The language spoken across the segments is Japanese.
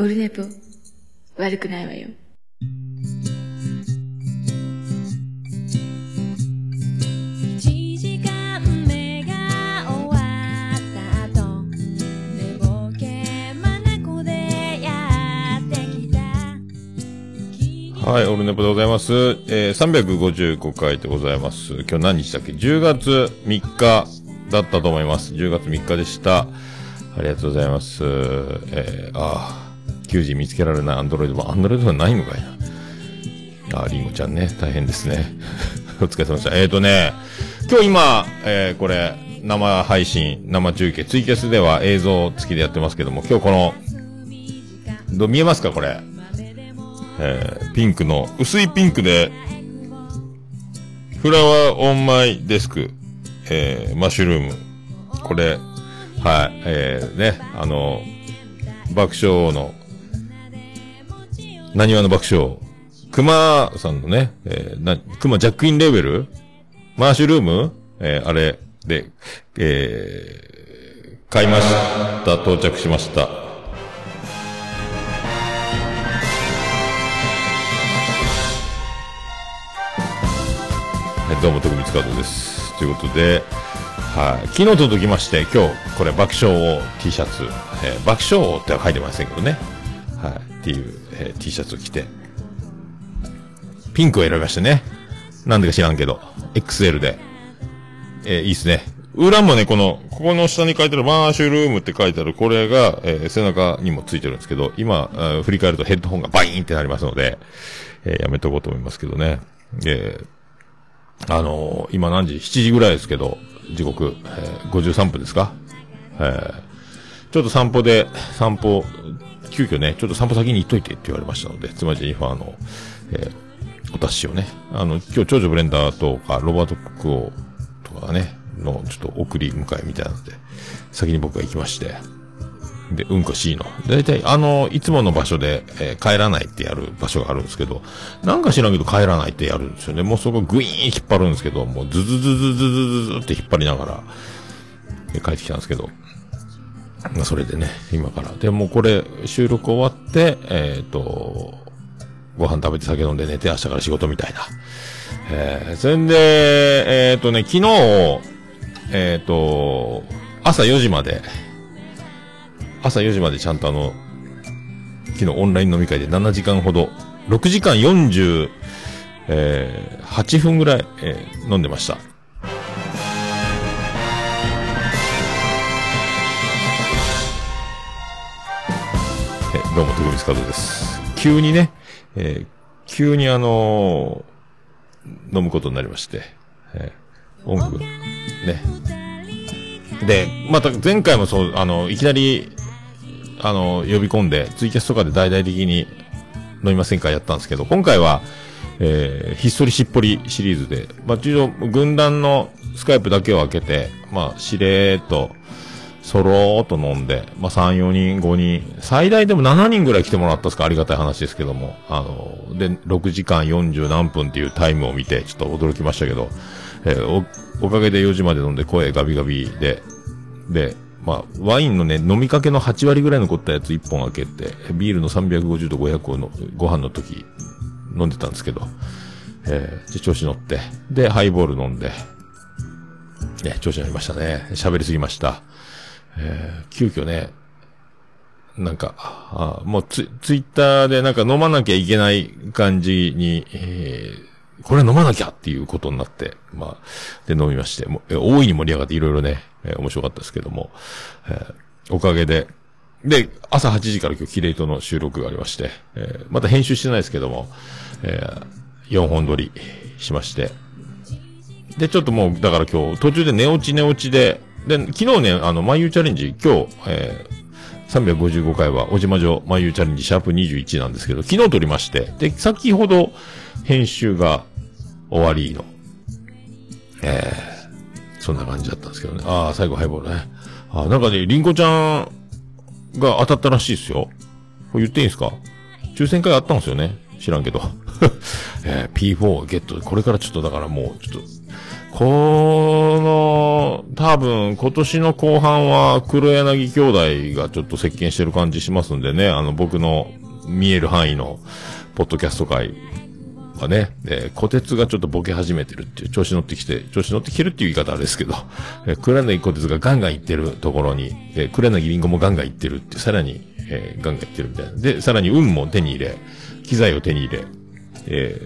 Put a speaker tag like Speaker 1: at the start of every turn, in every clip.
Speaker 1: オルネポ、悪くないわよ。
Speaker 2: はい、オルネポでございます。えー、355回でございます。今日何日だっけ ?10 月3日だったと思います。10月3日でした。ありがとうございます。えー、ああ。9時見つけられないアンドロイドも、アンドロイドはないのかいな。あ、りんごちゃんね、大変ですね。お疲れ様でした。えっ、ー、とね、今日今、えー、これ、生配信、生中継、ツイキャスでは映像付きでやってますけども、今日この、どう見えますか？これ。えー、ピンクの、薄いピンクで、フラワーオンマイデスク、えー、マッシュルーム。これ、はい、えー、ね、あの、爆笑王の何話の爆笑。熊さんのね、えーな、熊ジャックインレーベル？マッシュルーム？えーあれで、えー買いました。到着しました。はい、どうも、徳光カードです。ということで、はい、昨日届きまして、今日、これ、爆笑王 T シャツ、えー爆笑王っては書いてませんけどね、はい、っていう、えー T シャツを着て、ピンクを選びましてね、なんでか知らんけど、XL で、えーいいっすね。裏もね、この、ここの下に書いてあるマーシュルームって書いてある、これが、えー背中にもついてるんですけど、今、振り返るとヘッドホンがバイーンってなりますので、えーやめとこうと思いますけどね。えーあのー今何時 ?7 時ぐらいですけど、時刻、えー53分ですか？えーちょっと散歩で、散歩、急遽ね、ちょっと散歩先に行っといてって言われましたので、つまり、あの、えー、お達しをね、あの、今日、長女ブレンダーとか、ロバート・クオとかね、の、ちょっと送り迎えみたいなので、先に僕が行きまして、で、うんこしいの。だいたい、あの、いつもの場所で、えー、帰らないってやる場所があるんですけど、なんか知らんけど帰らないってやるんですよね。もうそこグイーン引っ張るんですけど、もうズズズズズズズって引っ張りながら、帰ってきたんですけど、まあ、それでね、今から。でもこれ、収録終わって、えっ、と、ご飯食べて酒飲んで寝て明日から仕事みたいな。えー、それで、えっ、とね、昨日、えっ、と、朝4時まで、朝4時までちゃんとあの、昨日オンライン飲み会で7時間ほど、6時間40え8分ぐらい、えー飲んでました。どうも、徳光和です。急にね、えー急にあのー飲むことになりまして、えー音楽、ね。で、また前回もそう、あの、いきなり、あの、呼び込んで、ツイキャスとかで大々的に飲みませんかやったんですけど、今回は、えーひっそりしっぽりシリーズで、まあ、一応、軍団のスカイプだけを開けて、まあ、しれーっと、そろーっと飲んで、まあ、3、4人、5人、最大でも7人ぐらい来てもらったんですか？ありがたい話ですけども。あの、で、6時間40何分っていうタイムを見て、ちょっと驚きましたけど、えーお、おかげで4時まで飲んで声ガビガビで、で、まあ、ワインのね、飲みかけの8割ぐらい残ったやつ1本開けて、ビールの350と500をのご飯の時飲んでたんですけど、えーで、調子乗って、で、ハイボール飲んで、ね、調子乗りましたね。喋りすぎました。えー急遽ね、なんか、あもうツツイッターでなんか飲まなきゃいけない感じに、えーこれ飲まなきゃっていうことになって、まあ、で飲みまして、もう大いに盛り上がっていろいろね、えー面白かったですけども、えーおかげで、で、朝8時から今日キレイトの収録がありまして、えーまた編集してないですけども、え4本撮りしまして、で、ちょっともう、だから今日、途中で寝落ち寝落ちで、で、昨日ね、あの、眉チャレンジ、今日、えー、355回は、おじまじょ眉チャレンジ、シャープ21なんですけど、昨日撮りまして、で、先ほど、編集が終わりの、えー、そんな感じだったんですけどね。ああ、最後ハイボールね。あーなんかね、リンコちゃんが当たったらしいですよ。これ言っていいんですか？抽選会あったんですよね。知らんけど。えー P4 ゲット。これからちょっとだからもう、ちょっと、この多分、今年の後半は、黒柳兄弟がちょっと席巻してる感じしますんでね、あの、僕の見える範囲の、ポッドキャスト界はね、えー、小鉄がちょっとボケ始めてるっていう、調子乗ってきて、調子乗ってきてるっていう言い方ですけど、えー、黒柳小鉄がガンガン行ってるところに、えー、黒柳りんごもガンガン行ってるって、さらに、えー、ガンガン行ってるみたいな。で、さらに運も手に入れ、機材を手に入れ、え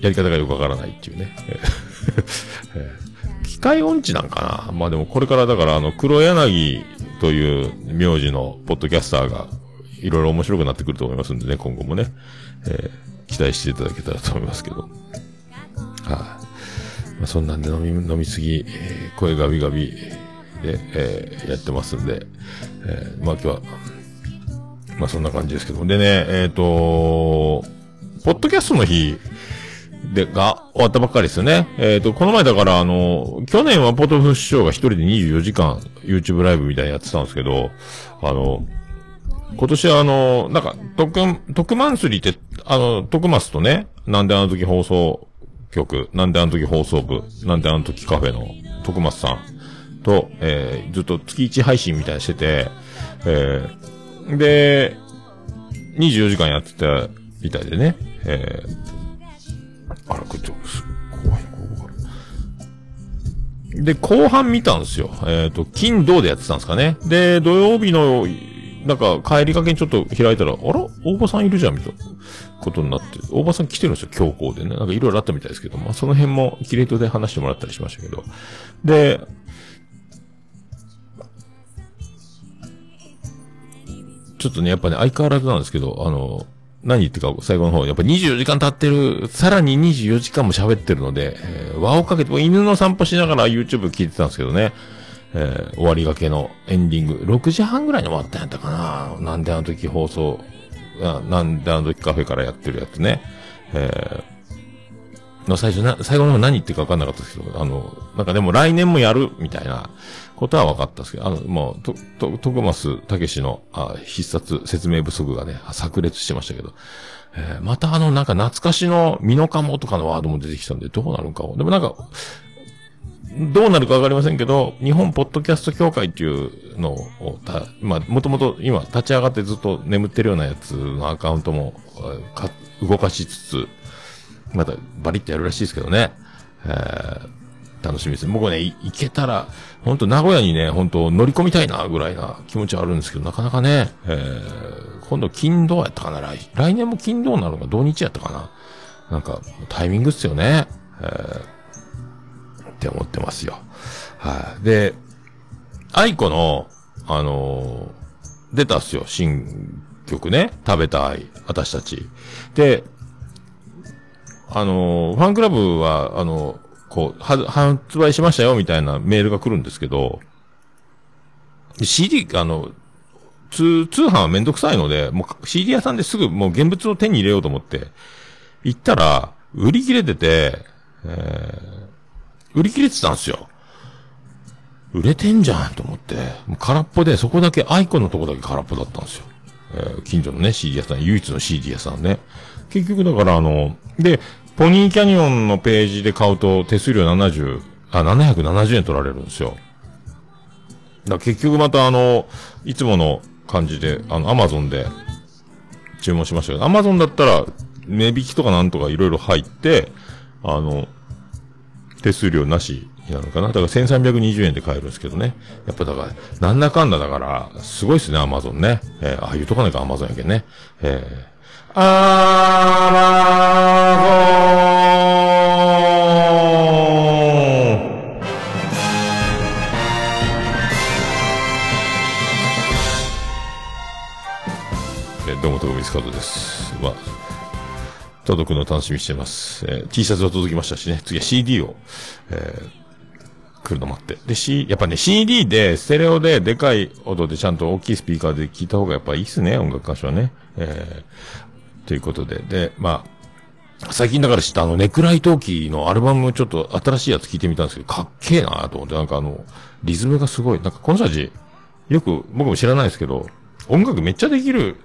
Speaker 2: ー、やり方がよくわからないっていうね。えー、機械音痴なんかな？まあでもこれからだからあの、黒柳という名字のポッドキャスターが、いろいろ面白くなってくると思いますんでね、今後もね。えー、期待していただけたらと思いますけど。はい、あ、まあ、そんなんで飲み、飲みすぎ、えー、声ガビガビで、えー、やってますんで、えー、まあ今日は、まあそんな感じですけど。でね、えっ、ー、とポッドキャストの日で、が終わったばっかりですよね。えっ、ー、と、この前だからあの、去年はポトフ師匠が一人で24時間 YouTube ライブみたいにやってたんですけど、あの、今年はあの、なんか、特、特マンスリーって、あの、特マスとね、なんであの時放送局、なんであの時放送部、なんであの時カフェの徳松さんと、えー、ずっと月1配信みたいにしてて、えー、で、24時間やってたみたいでね、えー、あら、これちょっと、怖い、怖い。で、後半見たんですよ。えっ、ー、と、金、銅でやってたんですかね。で、土曜日のなんか帰りかけにちょっと開いたら、あら？大場さんいるじゃんみたいなことになって、大場さん来てるんですよ、強行でね。なんかいろいろあったみたいですけど、まあその辺もキレートで話してもらったりしましたけど。で、ちょっとね、やっぱね、相変わらずなんですけど、あの、何言ってか、最後の方、やっぱ24時間経ってる、さらに24時間も喋ってるので、えー、輪をかけて、犬の散歩しながら YouTube 聞いてたんですけどね。えー、終わりがけのエンディング、6時半ぐらいに終わったんやったかななんであの時放送、なんであの時カフェからやってるやつね。えー、の最初な、最後の方何言ってるか分かんなかったですけど、あの、なんかでも来年もやるみたいなことは分かったんですけど、あの、もう、と、と、徳松武史のあ必殺説明不足がね、炸裂してましたけど、えー、またあの、なんか懐かしのミノカモとかのワードも出てきたんで、どうなるかを。でもなんか、どうなるかわかりませんけど、日本ポッドキャスト協会っていうのを、た、まあ、もともと今立ち上がってずっと眠ってるようなやつのアカウントも、か、動かしつつ、またバリッとやるらしいですけどね。えー、楽しみです。僕ね、行けたら、本当名古屋にね、本当乗り込みたいな、ぐらいな気持ちはあるんですけど、なかなかね、えー、今度金土やったかな、来、来年も金土なのか、土日やったかな。なんか、タイミングっすよね。えーって思ってますよ。はい、で、愛子の、あのー、出たっすよ、新曲ね。食べたい、私たち。で、あの、ファンクラブは、あの、こう、は発売しましたよ、みたいなメールが来るんですけど、CD、あの、通、通販はめんどくさいので、もう CD 屋さんですぐもう現物を手に入れようと思って、行ったら、売り切れてて、えー、売り切れてたんですよ。売れてんじゃんと思って。もう空っぽで、そこだけ、アイコンのとこだけ空っぽだったんですよ。えー、近所のね、CD 屋さん、唯一の CD 屋さんね。結局だからあの、で、ポニーキャニオンのページで買うと手数料70、あ、770円取られるんですよ。だ結局またあの、いつもの感じで、あの、アマゾンで注文しましたけど、アマゾンだったら、値引きとかなんとかいろいろ入って、あの、手数料なしなのかな。だから1320円で買えるんですけどね。やっぱだから、なんだかんだだから、すごいっすね、アマゾンね。えー、ああ言うとかないか、アマゾンやけんね。えー、アマゾンえどうも、徳光カードです。まあ届くのを楽しみしてます。えー、T シャツが届きましたしね、次は CD を、えー、来るの待って。で、C、やっぱね、CD で、ステレオで、でかい音でちゃんと大きいスピーカーで聞いた方がやっぱいいっすね、音楽歌手はね。えー、ということで、で、まあ、最近だから知ったあの、ネクライトーキーのアルバムちょっと新しいやつ聞いてみたんですけど、かっけえなと思って、なんかあの、リズムがすごい。なんかこの人たち、よく僕も知らないですけど、音楽めっちゃできる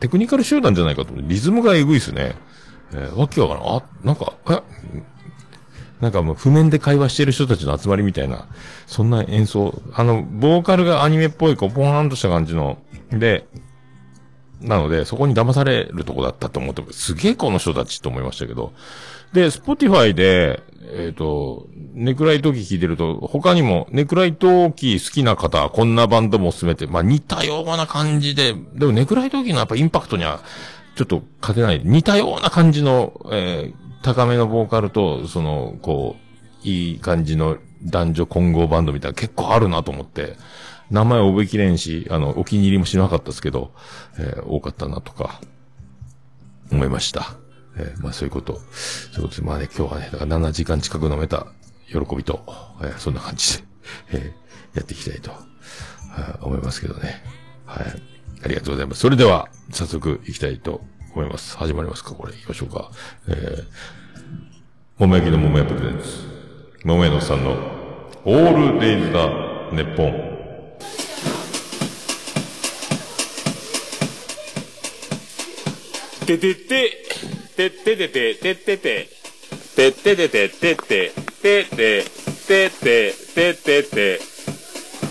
Speaker 2: テクニカル集団じゃないかと思って、リズムがエグいっすね。えー、わけわからん。あ、なんか、え、なんかもう譜面で会話してる人たちの集まりみたいな、そんな演奏、あの、ボーカルがアニメっぽい、こう、ポーンとした感じの、で、なので、そこに騙されるとこだったと思って、すげえこの人たちと思いましたけど。で、スポティファイで、えっ、と、ネクライトーキー聞いてると、他にも、ネクライトーキー好きな方、こんなバンドも進めて、まあ似たような感じで、でもネクライトーキーのやっぱインパクトには、ちょっと勝てない。似たような感じの、えー高めのボーカルと、その、こう、いい感じの男女混合バンドみたいな結構あるなと思って、名前覚えきれんし、あの、お気に入りもしなかったですけど、えー多かったなとか、思いました。えーまあそういうこと。そういうことで、まあね、今日はね、だから7時間近く飲めた喜びと、えーそんな感じで、えーやっていきたいと、思いますけどね。はい。ありがとうございます。それでは、早速行きたいと思います。始まりますかこれ、行きましょうか。えー、桃焼きの桃屋プレゼンツ。桃屋のさんの、オールデイズだ、ネッポン。
Speaker 3: ててて、てててて、ててて、てててて、てて、てて、てて、ててて、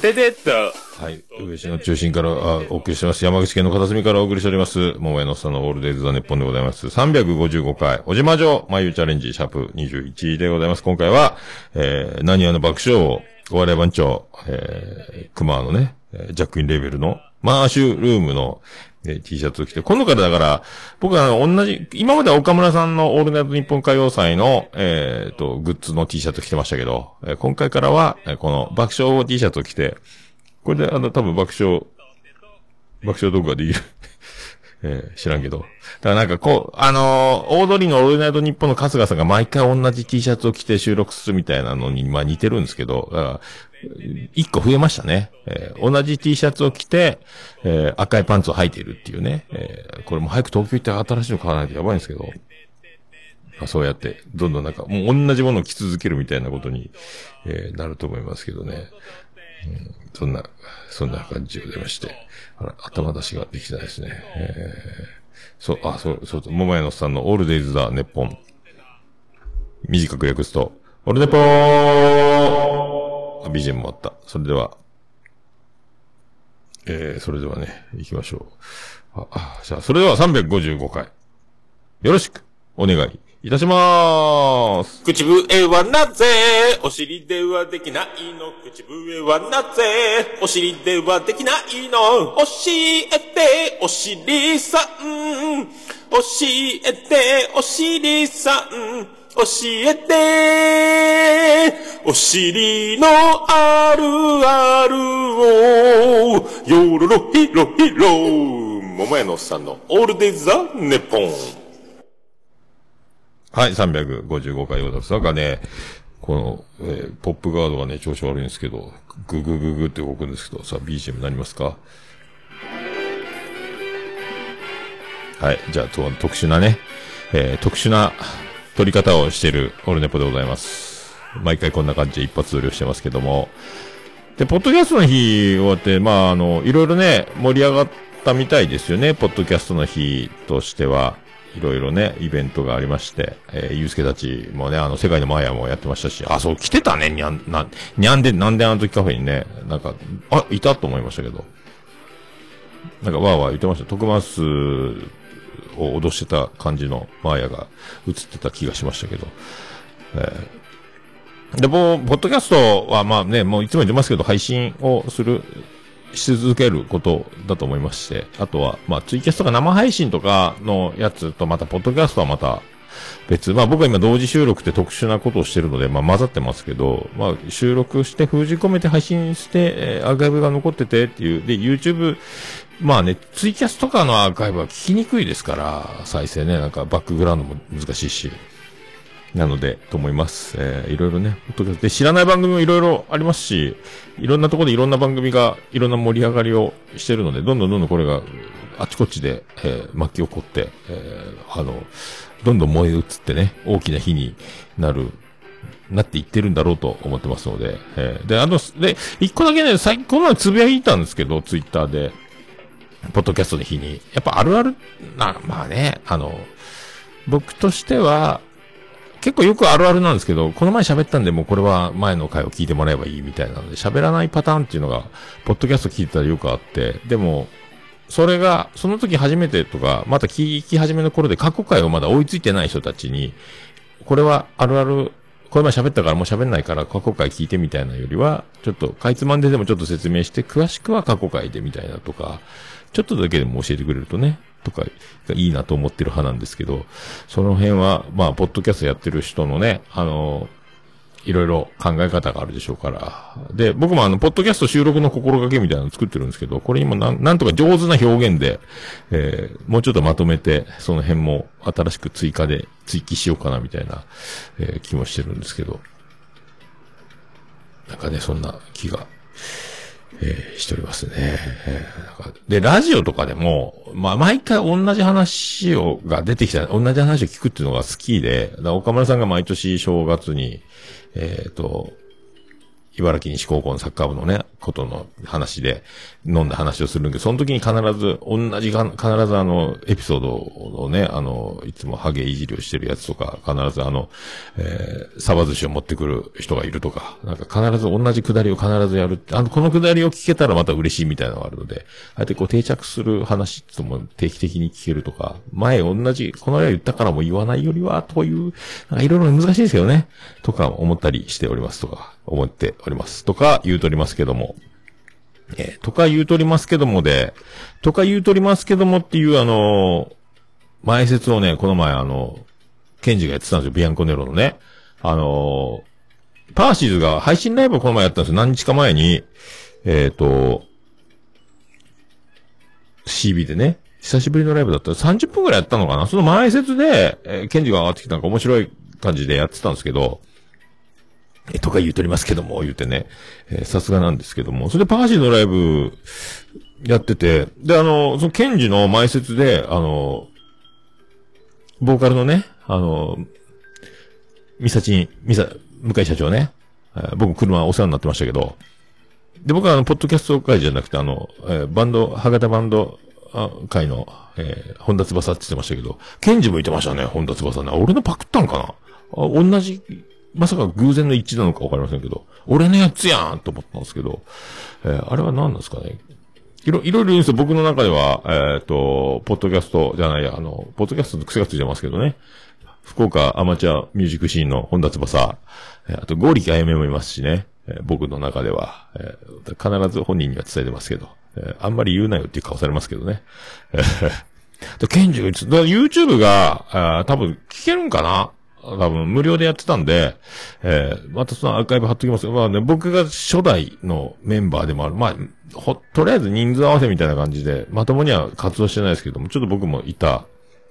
Speaker 3: ててと。
Speaker 2: はい。上市の中心から、あ、お送りしてます。山口県の片隅からお送りしております。桃屋のさんのオールデイズ・ザ・ネッポンでございます。355回、おじま城、眉チャレンジ、シャープ21でございます。今回は、えー、何話の爆笑を、お笑い番長、えー、熊のね、えージャックインレベルの、マーシュルームの、えー T シャツを着て、今度からだから、僕は同じ、今までは岡村さんのオールナイト日本歌謡祭の、えー、と、グッズの T シャツ着てましたけど、えー今回からは、えーこの爆笑 T シャツを着て、これであの、多分爆笑、爆笑動画できる。えー知らんけど。だからなんかこう、あのーオードリーのオールナイト日本の春日さんが毎回同じ T シャツを着て収録するみたいなのに、まあ似てるんですけど、だから一個増えましたね。えー同じ T シャツを着て、えー赤いパンツを履いているっていうね。えーこれも早く東京行って新しいの買わないとやばいんですけど。まあ、そうやって、どんどんなんか、もう同じものを着続けるみたいなことに、えーなると思いますけどね。うんそんな、そんな感じでまして。頭出しができてないですね。えーそう、あ、そう、そう、桃屋のさんのオールデイズ・ザ・ネッポン。短く訳すと、オールネポーあ !BGM もあった。それでは、えー、それではね、行きましょう。あ、あ、じゃあ、それでは355回。よろしく、お願いいたしまーす。
Speaker 3: 口笛はなぜお尻ではできないの？口笛はなぜお尻ではできないの？教えてお尻さん。教えてお尻さん教えて。お尻のあるあるを。よろろひろひろ桃屋のおっさんのオールデイ・ザ・ネポン。
Speaker 2: はい、355回でございます。なんかね、この、えーポップガードがね、調子悪いんですけど、ググググって動くんですけど、さあ、BGM なりますか？はい、じゃあ、と特殊なね、えー特殊な撮り方をしているオルネポでございます。毎回こんな感じで一発撮りをしてますけども、で、ポッドキャストの日終わって、まあ、あの、いろいろね、盛り上がったみたいですよね、ポッドキャストの日としては。いろいろね、イベントがありまして、えー、ゆうすけたちもね、あの、世界のマーヤもやってましたし、あ、そう、来てたね、にゃん、な、にゃんで、なんであの時カフェにね、なんか、あ、いたと思いましたけど。なんか、わーわー言ってました。徳マスを脅してた感じのマーヤが映ってた気がしましたけど。えーで、もう、ポッドキャストはまあね、もういつも言ってますけど、配信をする、し続けることだと思いまして、あとは、まあ、ツイキャスとか生配信とかのやつと、また、ポッドキャストはまた、別、まあ僕は今同時収録って特殊なことをしてるので、まあ混ざってますけど、まあ収録して封じ込めて配信して、えーアーカイブが残っててっていう、で、YouTube、まあね、ツイキャスとかのアーカイブは聞きにくいですから、再生ね、なんかバックグラウンドも難しいし。なので、と思います。えーいろいろね、で知らない番組もいろいろありますし、いろんなところでいろんな番組がいろんな盛り上がりをしてるので、どんどんどんどんこれがあちこちで、えー巻き起こって、えーあの、どんどん燃え移ってね、大きな火になる、なっていってるんだろうと思ってますので、えーで、あの、で、一個だけね、最近、この前つぶやいたんですけど、ツイッターで、ポッドキャストの日に、やっぱあるある、な、まあね、あの、僕としては、結構よくあるあるなんですけど、この前喋ったんで、もうこれは前の回を聞いてもらえばいいみたいなので、喋らないパターンっていうのが、ポッドキャスト聞いてたらよくあって、でも、それが、その時初めてとか、また聞き始めの頃で過去回をまだ追いついてない人たちに、これはあるある、これ前喋ったからもう喋んないから過去回聞いてみたいなよりは、ちょっとかいつまんででもちょっと説明して、詳しくは過去回でみたいなとか、ちょっとだけでも教えてくれるとね、とか、がいいなと思ってる派なんですけど、その辺は、まあ、ポッドキャストやってる人のね、あの、いろいろ考え方があるでしょうから。で、僕もあの、ポッドキャスト収録の心がけみたいなの作ってるんですけど、これにもなんなんとか上手な表現で、えー、もうちょっとまとめて、その辺も新しく追加で追記しようかなみたいな、えー気もしてるんですけど。なんかね、そんな気が、えーしておりますね。えーで、ラジオとかでも、まあ、毎回同じ話を、が出てきた、同じ話を聞くっていうのが好きで、だ岡村さんが毎年正月に、えっ、と、茨城西高校のサッカー部のね、ことの話で、飲んだ話をするんだけど、その時に必ず、同じが、必ずあの、エピソードをね、あの、いつもハゲいじりをしてるやつとか、必ずあの、えー、サバ寿司を持ってくる人がいるとか、なんか必ず同じくだりを必ずやるって、あの、このくだりを聞けたらまた嬉しいみたいなのがあるので、ああやってこう定着する話っても定期的に聞けるとか、前同じ、この間言ったからも言わないよりは、という、いろいろ難しいですよね。とか思ったりしておりますとか、思っております。とか言うとりますけども。えーとか言うとりますけどもで、とか言うとりますけどもっていうあのー前説をね、この前あの、ケンジがやってたんですよ、ビアンコネロのね。あのーパーシーズが配信ライブをこの前やったんですよ、何日か前に。えっ、と、CB でね、久しぶりのライブだったら30分くらいやったのかなその前説で、えーケンジが上がってきたのが面白い感じでやってたんですけど、え、とか言うとりますけども、言うてね、えさすがなんですけども、それでパーシーのライブやってて、で、あの、そのケンジの前説で、あの、ボーカルのね、あの、ミサチン、ミサ、向井社長ね、えー僕車お世話になってましたけど、で、僕はあの、ポッドキャスト会じゃなくて、あの、えーバンド、博多バンド会の、えー本田翼って言ってましたけど、ケンジも言ってましたね、本田翼ね。俺のパクったんかな。あ同じ、まさか偶然の一致なのかわかりませんけど、俺のやつやんと思ったんですけど、えーあれは何なんですかね？いろ、いろいろ言うんですよ。僕の中では、えっ、と、ポッドキャストじゃないや、あの、ポッドキャストの癖がついてますけどね。福岡アマチュアミュージックシーンの本田翼、えーあと、ゴーリキあやめもいますしね。えー僕の中では、えー必ず本人には伝えてますけど、えーあんまり言うなよっていう顔されますけどね。えーで、ケンジが言ってた YouTube が、あ多分聞けるんかな？多分無料でやってたんで、えーまたそのアーカイブ貼っときますまあね、僕が初代のメンバーでもある。まあ、ほ、とりあえず人数合わせみたいな感じで、まともには活動してないですけども、ちょっと僕もいた、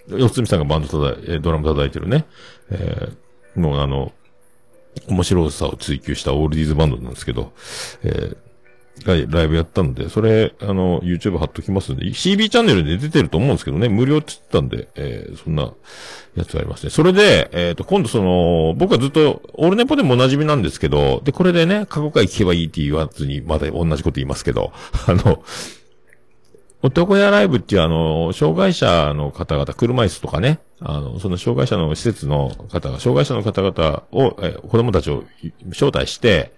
Speaker 2: 四つみさんがバンド叩い、えドラム叩いてるね、えーもうあの、面白さを追求したオールディーズバンドなんですけど、えーがライブやったので、それ、あの、YouTube 貼っときますんで、CB チャンネルで出てると思うんですけどね、無料って言ったんで、えーそんなやつがありますね。それで、えっ、と、今度その、僕はずっと、オールネポでもお馴染みなんですけど、で、これでね、過去回聞けばいいって言わずに、まだ同じこと言いますけど、あの、男屋ライブっていうあの、障害者の方々、車椅子とかね、あの、その障害者の施設の方が、障害者の方々を、え子供たちを招待して、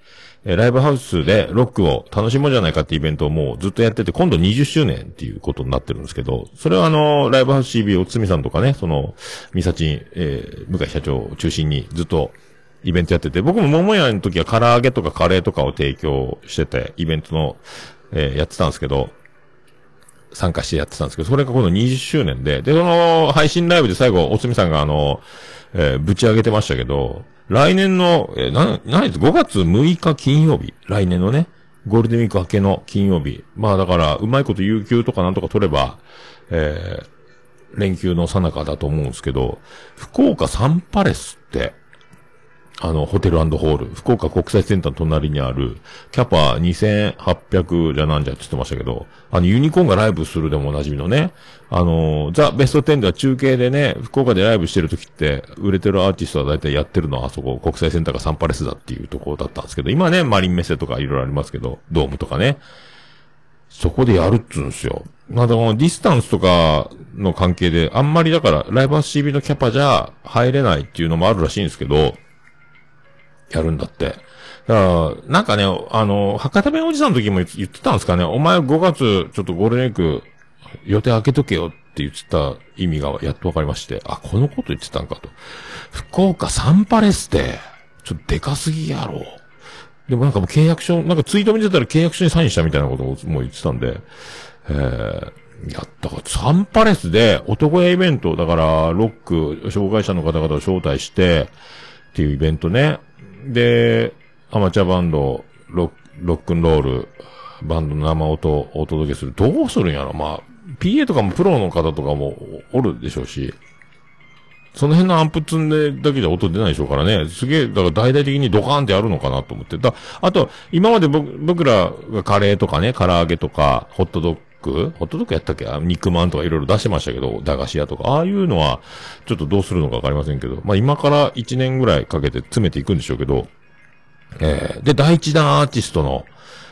Speaker 2: えライブハウスでロックを楽しもうじゃないかってイベントをもうずっとやってて、今度20周年っていうことになってるんですけど、それはあの、ライブハウス CB おつみさんとかね、その、ミサチン、えー向井社長を中心にずっとイベントやってて、僕も桃屋の時は唐揚げとかカレーとかを提供してて、イベントの、えーやってたんですけど、参加してやってたんですけど、それが今度20周年で、で、その配信ライブで最後、おつみさんがあの、えーぶち上げてましたけど、来年の、えーな、何です ?5 月6日金曜日。来年のね、ゴールデンウィーク明けの金曜日。まあだから、うまいこと有給とかなんとか取れば、えー連休の最中だと思うんですけど、福岡サンパレスって、あの、ホテルホール、福岡国際センターの隣にある、キャパ2800じゃなんじゃって言ってましたけど、あの、ユニコーンがライブするでもおなじみのね、あの、ザ・ベスト10では中継でね、福岡でライブしてる時って、売れてるアーティストは大体やってるのはあそこ、国際センターかサンパレスだっていうところだったんですけど、今ね、マリンメッセとかいろいろありますけど、ドームとかね、そこでやるっつうんすよ。まあでも、ディスタンスとかの関係で、あんまりだから、ライブハウス CB のキャパじゃ入れないっていうのもあるらしいんですけど、やるんだって。だから、なんかね、あの、博多弁おじさんの時も言ってたんですかね、お前5月、ちょっとゴールデンウィーク、予定開けとけよって言ってた意味がやっとわかりまして、あ、このこと言ってたんかと。福岡サンパレスって、ちょっとでかすぎやろ。でもなんかもう契約書、なんかツイート見てたら契約書にサインしたみたいなことをもう言ってたんで、えー、やったか、サンパレスで男屋イベント、だから、ロック、障害者の方々を招待して、っていうイベントね。で、アマチュアバンド、ロッロックンロール、バンドの生音をお届けする。どうするんやろ？まあ、PA とかもプロの方とかもおるでしょうし、その辺のアンプ積んでだけじゃ音出ないでしょうからね。すげえ、だから大々的にドカーンってやるのかなと思って。だあと、今まで僕らがカレーとかね、唐揚げとか、ホットドッグ？ホットドッグやったっけ？あ肉まんとかいろいろ出してましたけど、駄菓子屋とか。ああいうのは、ちょっとどうするのかわかりませんけど。まあ今から1年ぐらいかけて詰めていくんでしょうけど、えー、で、第一弾アーティストの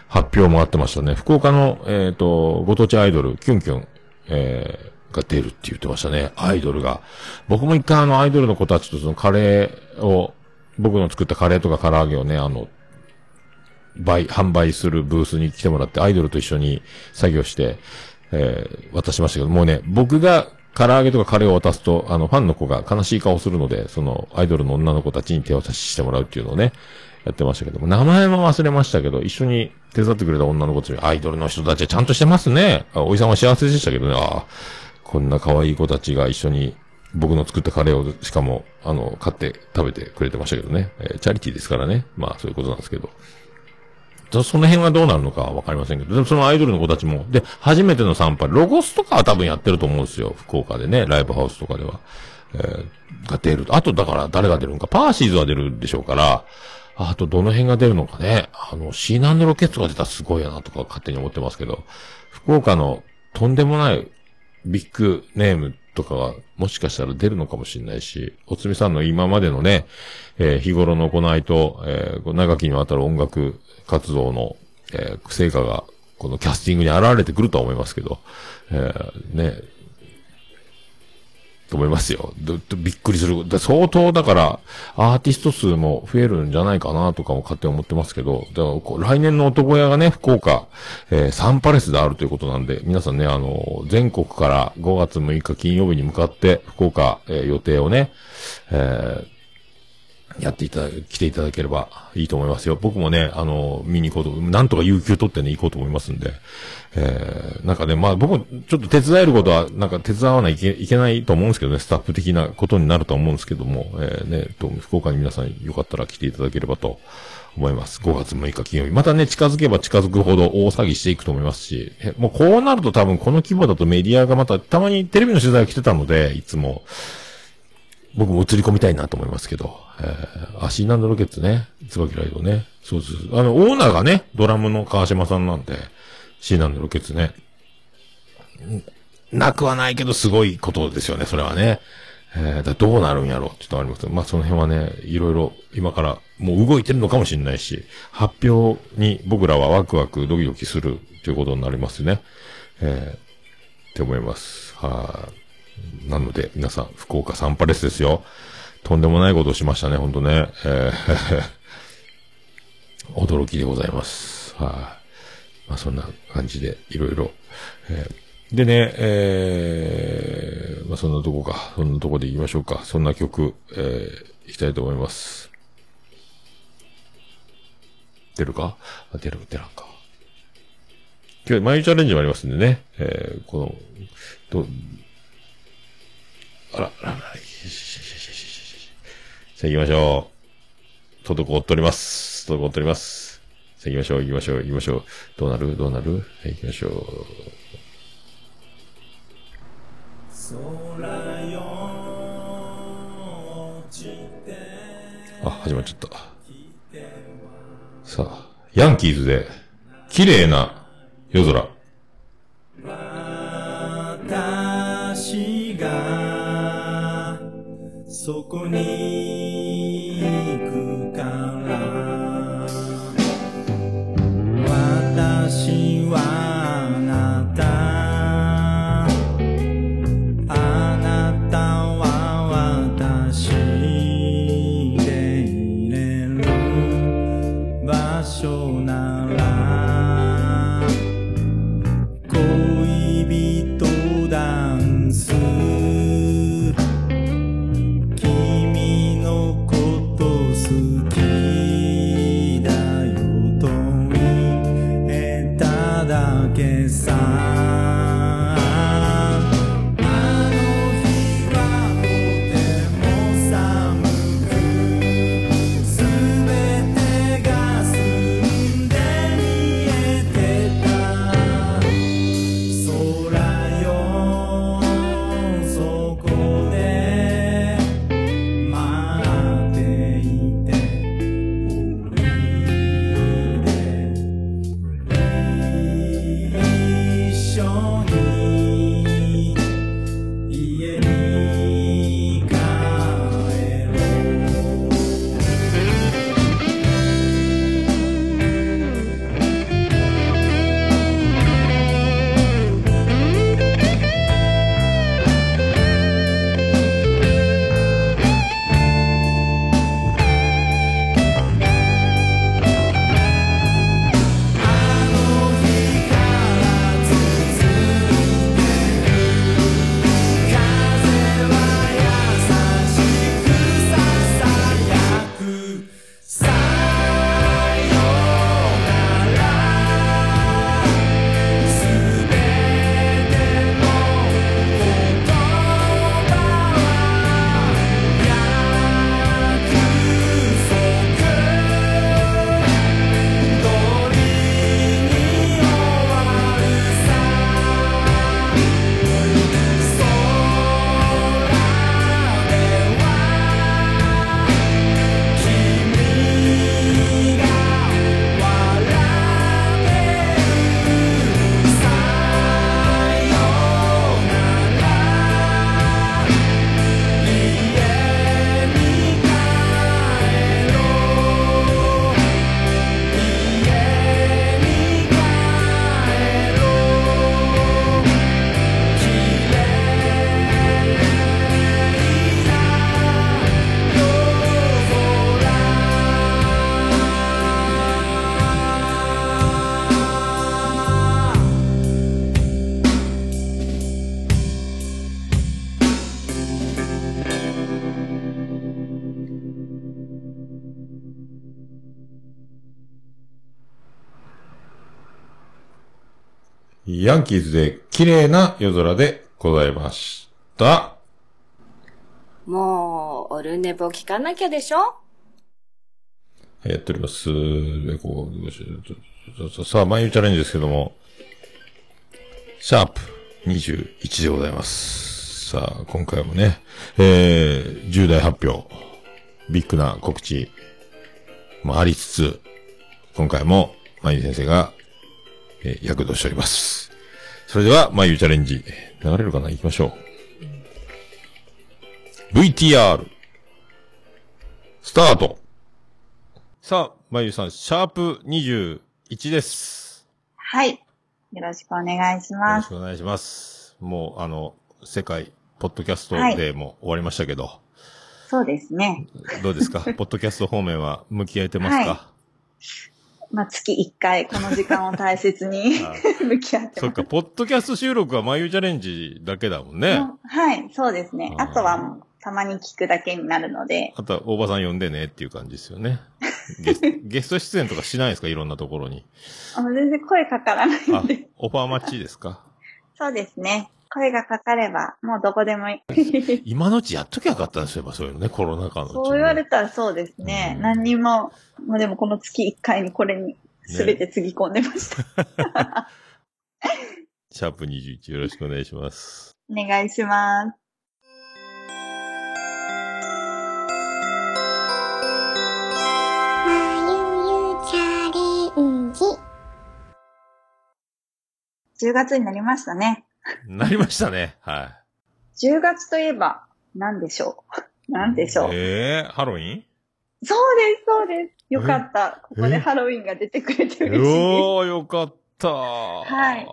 Speaker 2: 発表もあってましたね。福岡の、えっ、と、ご当地アイドル、キュンキュン、えー、が出るって言ってましたね。アイドルが。僕も一回あのアイドルの子たちとそのカレーを、僕の作ったカレーとか唐揚げをね、あの、売、販売するブースに来てもらって、アイドルと一緒に作業して、えー、渡しましたけど、もうね、僕が唐揚げとかカレーを渡すと、あの、ファンの子が悲しい顔するので、その、アイドルの女の子たちに手渡ししてもらうっていうのをね、やってましたけども、名前も忘れましたけど、一緒に手伝ってくれた女の子たち、アイドルの人たちはちゃんとしてますね。あおじさんは幸せでしたけどね、ああ、こんな可愛い子たちが一緒に僕の作ったカレーを、しかも、あの、買って食べてくれてましたけどね。えーチャリティーですからね。まあ、そういうことなんですけど。その辺はどうなるのかわかりませんけど、でもそのアイドルの子たちも、で、初めての参拝、ロゴスとかは多分やってると思うんですよ。福岡でね、ライブハウスとかでは。えーが出る。あと、だから誰が出るのか、パーシーズは出るでしょうから、あと、どの辺が出るのかね。あの、シーナンドロケットが出たらすごいやなとか勝手に思ってますけど、福岡のとんでもないビッグネームとかがもしかしたら出るのかもしれないし、おつみさんの今までのね、えー日頃の行いと、えー長きにわたる音楽活動の、えー成果が、このキャスティングに現れてくるとは思いますけど、えーね、と思いますよ。びっくりする。だ相当だから、アーティスト数も増えるんじゃないかなとかも勝手に思ってますけど、だから来年の男屋がね、福岡、えーサンパレスであるということなんで、皆さんね、あの、全国から5月6日金曜日に向かって、福岡、えー予定をね、えーやっていただ、来ていただければいいと思いますよ。僕もね、あの、見に行こうと、なんとか有給取ってね、行こうと思いますんで。えー、なんかね、まあ僕もちょっと手伝えることは、なんか手伝わないいけいけないと思うんですけどね、スタッフ的なことになると思うんですけども、えー、ね、と、福岡に皆さんよかったら来ていただければと思います。5月6日金曜日。またね、近づけば近づくほど大騒ぎしていくと思いますし、もうこうなると多分この規模だとメディアがまた、たまにテレビの取材が来てたので、いつも、僕も映り込みたいなと思いますけど、えー、アシーナンドロケッツね、椿ライドね、そうです。あの、オーナーがね、ドラムの川島さんなんで、シーナンドロケッツね。なくはないけど、すごいことですよね、それはね。えー、だどうなるんやろうって言うとあります。まあ、その辺はね、いろいろ、今から、もう動いてるのかもしれないし、発表に僕らはワクワクドキドキするということになりますね。えー、って思います。はい。なので、皆さん、福岡サンパレスですよ。とんでもないことをしましたね、ほんとね。えー 驚きでございます。はい、まあ、そんな感じで、いろいろ。でね、えーまあ、そんなとこか。そんなとこで行きましょうか。そんな曲、えー、いきたいと思います。出るか？あ出る、出らんか。今日、毎日チャレンジもありますんでね。えーこの、ど、あら、あら、あら、ししよししししさあ行きましょう。滞っております。滞っております。さあ行きましょう、行きましょう、行きましょう。どう。なるどう。なるはい、行きましょう。あ、始まっちゃった。さあ、ヤンキーズで、綺麗な夜空。
Speaker 4: 私がそこに
Speaker 2: ヤンキーズで綺麗な夜空でございました。
Speaker 1: もう、オルネポ聞かなきゃでしょ？
Speaker 2: やっております。さあ、毎日チャレンジですけども、シャープ21でございます。さあ、今回もね、えー、重大発表、ビッグな告知もありつつ、今回も、まゆ先生が、えー躍動しております。それでは、まゆチャレンジ、流れるかな？行きましょう。VTR、スタートさあ、まゆさん、シャープ21です。
Speaker 5: はい。よろしくお願いし
Speaker 2: よろ
Speaker 5: ます。
Speaker 2: しくお願いします。もう、あの、世界、ポッドキャスト
Speaker 5: はい
Speaker 2: でも終わりましたけど、
Speaker 5: そうですね。
Speaker 2: どうですか？ポッドキャスト方面は向き合えてますか、
Speaker 5: はまあ、月1回この時間を大切に
Speaker 2: あ
Speaker 5: 向き合ってます。
Speaker 2: そっか、ポッドキャスト収録は眉チャレンジだけだもんね。
Speaker 5: うんはい、そうですね。
Speaker 2: あ
Speaker 5: とはもうたまに聞くだけになるので、
Speaker 2: あとは、大場さん呼んでねっていう感じですよね。ゲス ゲスト出演とかしないですか？いろんなところに。
Speaker 5: あの全然声かからない
Speaker 2: あ
Speaker 5: ので。、
Speaker 2: オファー待ちですか？
Speaker 5: そうですね。声がかかれば、もうどこでもいい。
Speaker 2: 今のうちやっときゃよかったんですよ、やっぱそういうのね、コロナ禍の
Speaker 5: そう言われたらそうですね。
Speaker 2: うん
Speaker 5: 何にも、もうでもこの月1回にこれに全てつぎ込んでました。
Speaker 2: シャープ21よろしくお願いします。
Speaker 5: お願いします。10月になりましたね。
Speaker 2: なりましたね。は
Speaker 5: 10月といえば、何でしょう 何でしょう、
Speaker 2: えー、ハロウィン？
Speaker 5: そうです、そうです。よかった。ここでハロウィンが出てくれて嬉しい。
Speaker 2: おー、よかった。
Speaker 5: はい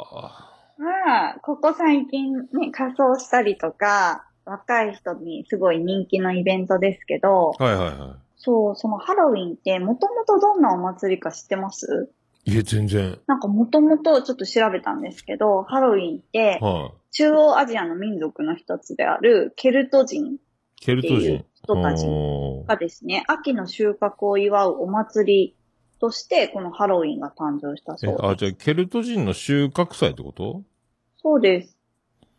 Speaker 5: まあ、ここ最近ね、仮装したりとか、若い人にすごい人気のイベントですけど、
Speaker 2: はいはいは
Speaker 5: そう、そのハロウィンってもともとどんなお祭りか知ってます？
Speaker 2: い。いえ、全然。
Speaker 5: なんかもともとちょっと調べたんですけど、ハロウィンって
Speaker 2: は
Speaker 5: 中央アジアの民族の一つであるケルト人
Speaker 2: い。ケルト人。
Speaker 5: 人たちがですね、秋の収穫を祝うお祭りとして、このハロウィンが誕生した
Speaker 2: え
Speaker 5: そう、
Speaker 2: あ、
Speaker 5: です。
Speaker 2: じゃあ、ケルト人の収穫祭ってこと？
Speaker 5: そうです。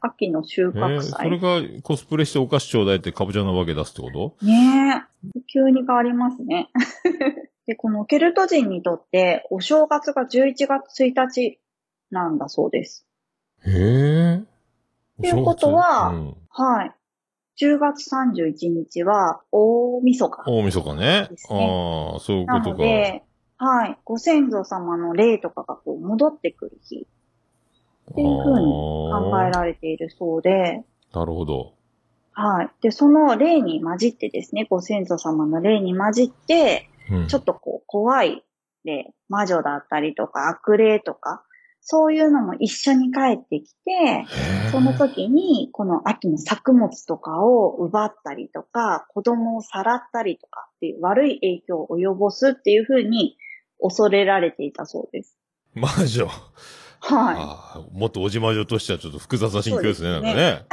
Speaker 5: 秋の収
Speaker 2: えー
Speaker 5: 穫
Speaker 2: それ
Speaker 5: 祭。
Speaker 2: がコスプレしてお菓子ちょうだいってカボチャのわけ出すってこと？
Speaker 5: ねえ。急に変わりますね。で、このケルト人にとって、お正月が11月1日なんだそうです。
Speaker 2: へえ。
Speaker 5: っていうことは
Speaker 2: うん
Speaker 5: はい。10月31日は、大晦日。
Speaker 2: 大晦日ね。ああ、そういうこ
Speaker 5: な
Speaker 2: とか。
Speaker 5: ので、はい。ご先祖様の霊とかがこう戻ってくる日っていうふうに考えられているそうで、
Speaker 2: なるほど。
Speaker 5: はい。で、その霊に混じってですね、ご先祖様の霊に混じって、
Speaker 2: うん
Speaker 5: ちょっとこう、怖い霊、魔女だったりとか、悪霊とか、そういうのも一緒に帰ってきて、その時に、この秋の作物とかを奪ったりとか、子供をさらったりとかっていう悪い影響を及ぼすっていうふうに恐れられていたそうです。
Speaker 2: 魔女。
Speaker 5: は
Speaker 2: ああ、もっとおじ魔女としてはちょっと複雑な心境ですね、なんかね。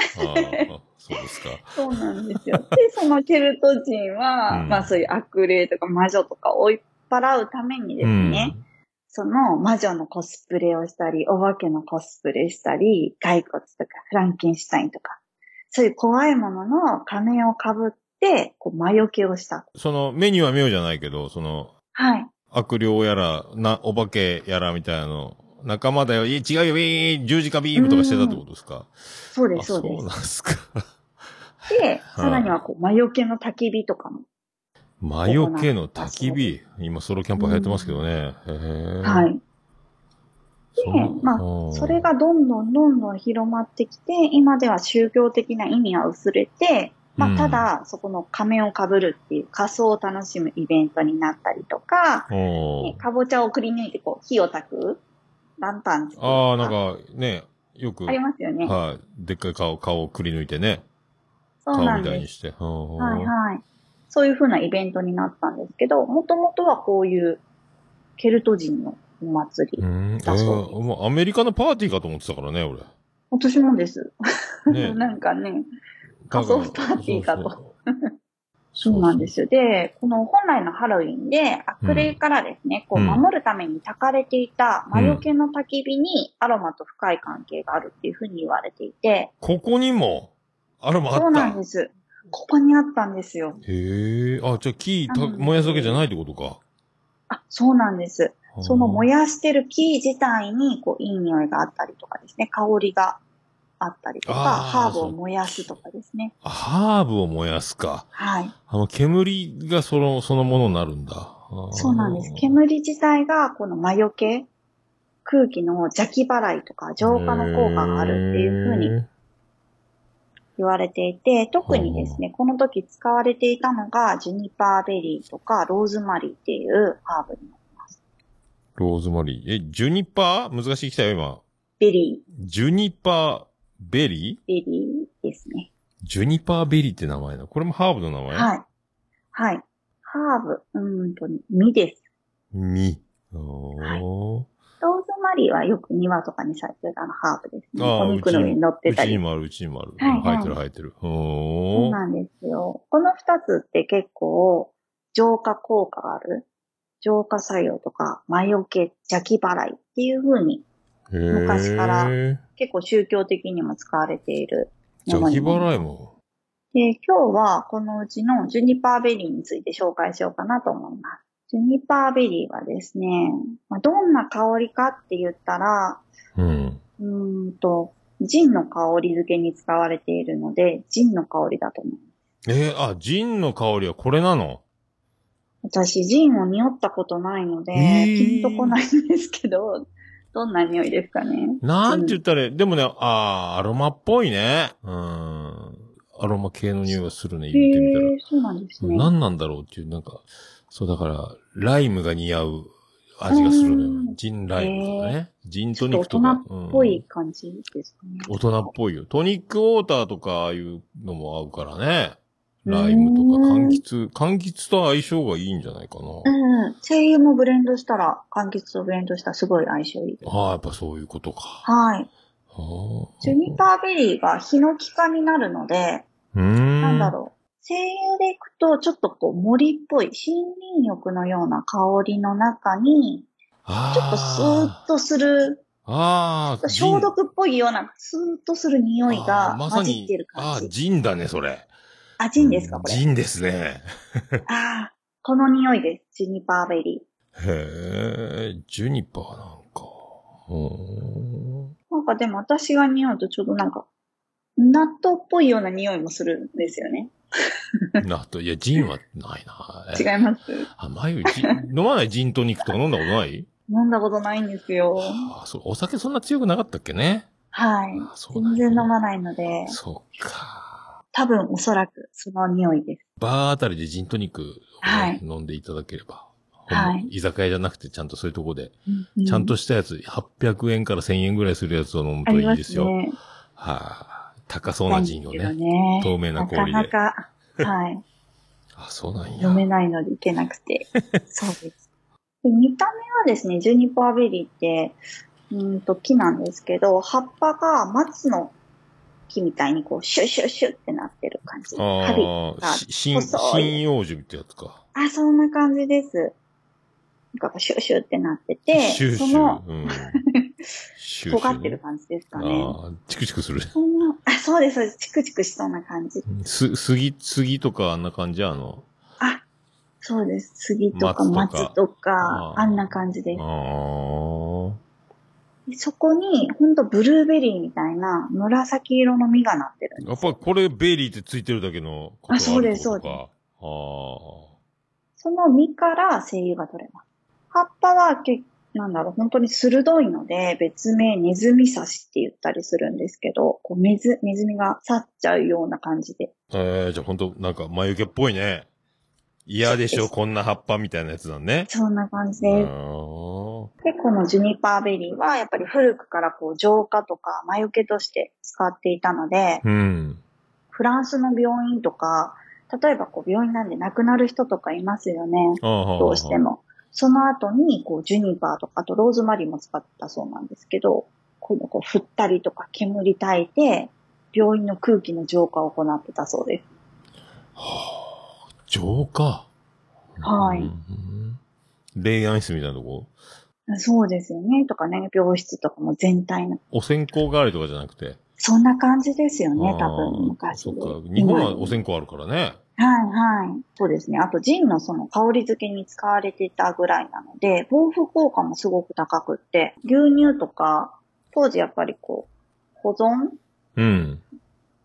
Speaker 2: そうですか。
Speaker 5: い。そうなんですよ。で、そのケルト人は、
Speaker 2: うん
Speaker 5: まあそういう悪霊とか魔女とかを追い払うためにですね、その魔女のコスプレをしたり、お化けのコスプレしたり、骸骨とかフランケンシュタインとか、そういう怖いものの仮面をかぶって、こう魔除けをした。
Speaker 2: その、目には目をじゃないけど、その、
Speaker 5: はい。
Speaker 2: 悪霊やら、な、お化けやらみたいなの、仲間だよ、違うよ、ウィーン。十字架ビームとかしてたってことですか？
Speaker 5: そうです、
Speaker 2: あ
Speaker 5: そうです。
Speaker 2: なんですか。
Speaker 5: で、さらにはこう魔除けの焚き火とかも。
Speaker 2: 魔除けの焚き火？今ソロキャンプ流行ってますけどね。
Speaker 5: はい。
Speaker 2: そ
Speaker 5: で、まあ、
Speaker 2: うん
Speaker 5: それがどんどんどんどん広まってきて、今では宗教的な意味は薄れて、ま
Speaker 2: うん。
Speaker 5: あ、ただ、そこの仮面をかぶるっていう仮装を楽しむイベントになったりとか、かぼちゃをくり抜いてこう火を焚くランタン作ると
Speaker 2: ああ、なんか、ね、よく、
Speaker 5: ありますよね。
Speaker 2: はい。でっかい顔、顔をくり抜いてね。
Speaker 5: そう
Speaker 2: 顔
Speaker 5: なんです。
Speaker 2: みたいにして。は
Speaker 5: はいはい。そういう風なイベントになったんですけど、もともとはこういうケルト人のお祭り。
Speaker 2: うん。え
Speaker 5: だそうです
Speaker 2: ー、もうアメリカのパーティーかと思ってたからね、俺。
Speaker 5: 私もです。
Speaker 2: ね
Speaker 5: なんかね、仮装パーティーかと
Speaker 2: そうそう
Speaker 5: そうなんですよ。で、この本来のハロウィンで悪霊からですね、こう
Speaker 2: うん
Speaker 5: 守るために焚かれていた魔除けの焚き火にアロマと深い関係があるっていうふうに言われていて、
Speaker 2: ここにも、アロマあった？
Speaker 5: そうなんです。ここにあったんですよ。
Speaker 2: へえ。あ、じゃあ木燃やすだけじゃないってことか。
Speaker 5: あ、そうなんです。その燃
Speaker 2: や
Speaker 5: やしてる木自体に、こう、いい匂いがあったりとかですね、香りがあったりとか、ハーブを燃やすとかですね。
Speaker 2: ハーブを燃やすか。
Speaker 5: はい。
Speaker 2: あの、煙がその、そのものになるんだ。
Speaker 5: そうなんです。煙自体が、この魔除け、空気の邪気払いとか浄化の効果があるっていうふうに
Speaker 2: へ
Speaker 5: 言われていて、特にですね、この時使われていたのが、ジュニパーベリーとか、ローズマリーっていうハーブになります。
Speaker 2: ーローズマリー。え、ジュニパー？難しい来たよ、今。
Speaker 5: ベリ
Speaker 2: ジュニパーベリ
Speaker 5: ー、ベリーですね。
Speaker 2: ージュニパーベリーって名前だ。これもハーブの名前？
Speaker 5: はい。はい。ハーブ、うーんと、実です。
Speaker 2: み。おー。
Speaker 5: ローズマリーはよく庭とかに咲いてるあのハーブですね。
Speaker 2: あー
Speaker 5: お肉の上に乗ってたり。
Speaker 2: うちにもある、うちにもある。
Speaker 5: はいはい
Speaker 2: 生えてる、生えてる。
Speaker 5: そう
Speaker 2: おー。
Speaker 5: なんですよ。この二つって結構浄化効果がある。浄化作用とか、魔除け、邪気払いっていう風に昔から結構宗教的にも使われているも
Speaker 2: 邪気
Speaker 5: のになります
Speaker 2: 払いも。
Speaker 5: で、今日はこのうちのジュニパーベリーについて紹介しようかなと思います。ジュニパーベリーはですね、まあ、どんな香りかって言ったら、
Speaker 2: うん。
Speaker 5: うーんと、ジンの香り付けに使われているので、ジンの香りだと思う。
Speaker 2: えー、あ、ジンの香りはこれなの？
Speaker 5: 私、ジンを匂ったことないので、
Speaker 2: えー
Speaker 5: ピンとこないんですけど、どんな匂いですかね？
Speaker 2: なんて言ったら、でもね、あー、アロマっぽいね。うん。アロマ系の匂いがするね、
Speaker 5: へ
Speaker 2: 言ってみたら。
Speaker 5: ーそうなんですね。
Speaker 2: 何なんだろうっていう、なんか、そうだから、ライムが似合う味がするのよ
Speaker 5: う。ん
Speaker 2: ジンライムとかね。ジントニックとか。
Speaker 5: 人っぽい感じですかね。
Speaker 2: うん大人っぽいよ。トニックウォーターとか、ああいうのも合うからね。ライムとか、
Speaker 5: うん
Speaker 2: 柑橘、柑橘と相性がいいんじゃないかな。
Speaker 5: うん。精油もブレンドしたら、柑橘とブレンドしたらすごい相性いい。
Speaker 2: ああ、やっぱそういうことか。
Speaker 5: はい。
Speaker 2: はあ
Speaker 5: ジュニパーベリーがヒノキ科になるので、
Speaker 2: うーん。
Speaker 5: なんだろう。精油でいくと、ちょっとこう森っぽい、森林浴のような香りの中に、
Speaker 2: あ
Speaker 5: ちょっとスーッとする、
Speaker 2: ああ、
Speaker 5: 消毒っぽいような、スーッとする匂い
Speaker 2: あ
Speaker 5: が
Speaker 2: ーまさに
Speaker 5: 混じってる、
Speaker 2: ああ、
Speaker 5: 感じ。
Speaker 2: ジンだね、それ。
Speaker 5: あ、ジンですか、これ。
Speaker 2: ジンですね。
Speaker 5: ああ、この匂いです。ジュニパーベリ
Speaker 2: へえ、ジュニパーなんか。
Speaker 5: なんかでも私が匂うとちょっとなんか、納豆っぽいような匂いもするんですよね。
Speaker 2: なと、いや、ジンはないな。え
Speaker 5: 違います？
Speaker 2: あ、まゆ、飲まないジントニックとか飲んだことない？
Speaker 5: 飲んだことないんですよ。
Speaker 2: あそう、お酒そんな強くなかったっけね？
Speaker 5: はい全
Speaker 2: や
Speaker 5: 然飲まないので、
Speaker 2: そっか。
Speaker 5: 多分おそらくその匂いです。
Speaker 2: バーあたりでジントニックをね、
Speaker 5: はい
Speaker 2: 飲んでいただければ。
Speaker 5: はい
Speaker 2: 居酒屋じゃなくて、ちゃんとそういうとこで、
Speaker 5: う
Speaker 2: ちゃんとしたやつ、800円から1000円ぐらいするやつを飲むといいですよ。
Speaker 5: すね。
Speaker 2: はい、高そうなジンをね。
Speaker 5: ね
Speaker 2: 透明な氷で
Speaker 5: なかなか、はい。
Speaker 2: あ、そうなんや。
Speaker 5: 飲めないのでいけなくて。そうです。で見た目はですね、ジュニパーベリーって、うーんと木なんですけど、葉っぱが松の木みたいにこう、シュッシュッシュッってなってる感じ。針
Speaker 2: あ
Speaker 5: が
Speaker 2: あ、し針、葉樹ってやつか。
Speaker 5: あ、そんな感じです。なんかシュッシュッってなってて、
Speaker 2: シューシュ
Speaker 5: その
Speaker 2: ー。うん。シューシュー
Speaker 5: 尖ってる感じですかね。
Speaker 2: ああ、チクチクする。
Speaker 5: そんな、あ、そうです、そうです。チクチクしそうな感じ。
Speaker 2: す、杉、杉とかあんな感じあの。
Speaker 5: あ、そうです。杉とか
Speaker 2: 松とか
Speaker 5: 松とか、
Speaker 2: あ
Speaker 5: んな感じです
Speaker 2: あ。あ。
Speaker 5: でそこに、ほんとブルーベリーみたいな紫色の実がなってるんです。
Speaker 2: やっぱりこれベリーってついてるだけのこと
Speaker 5: あそうです
Speaker 2: あるってことか
Speaker 5: その実から精油が取れます。葉っぱはけ、なんだろう、本当に鋭いので、別名ネズミ刺しって言ったりするんですけど、こうネズ、ネズミが刺っちゃうような感じで。
Speaker 2: ああ。ええじゃあほんとなんか眉毛っぽいね。嫌でしょ、こんな葉っぱみたいなやつだね。
Speaker 5: そんな感じ
Speaker 2: あ
Speaker 5: です。
Speaker 2: ー
Speaker 5: で、このジュニパーベリーは、やっぱり古くからこう、浄化とか眉毛として使っていたので、
Speaker 2: うん。
Speaker 5: フランスの病院とか、例えばこう、病院なんで亡くなる人とかいますよね。ど
Speaker 2: ど
Speaker 5: うして。も。その後に、こう、ジュニパーとか、あとローズマリーも使ってたそうなんですけど、こういうのこう、振ったりとか煙焚いて、病院の空気の浄化を行ってたそうです。
Speaker 2: はあ、浄化？
Speaker 5: はい
Speaker 2: うん。霊安室みたいなとこ？
Speaker 5: そうですよね。とかね、病室とかも全体の。
Speaker 2: お線香代わりとかじゃなくて？
Speaker 5: そんな感じですよね、多分、昔で。
Speaker 2: そっか。日本はお線香あるからね。
Speaker 5: はいはい。そうですね。あと、ジンのその香り付けに使われてたぐらいなので、防腐効果もすごく高くって、牛乳とか、当時やっぱりこう、保存
Speaker 2: うん。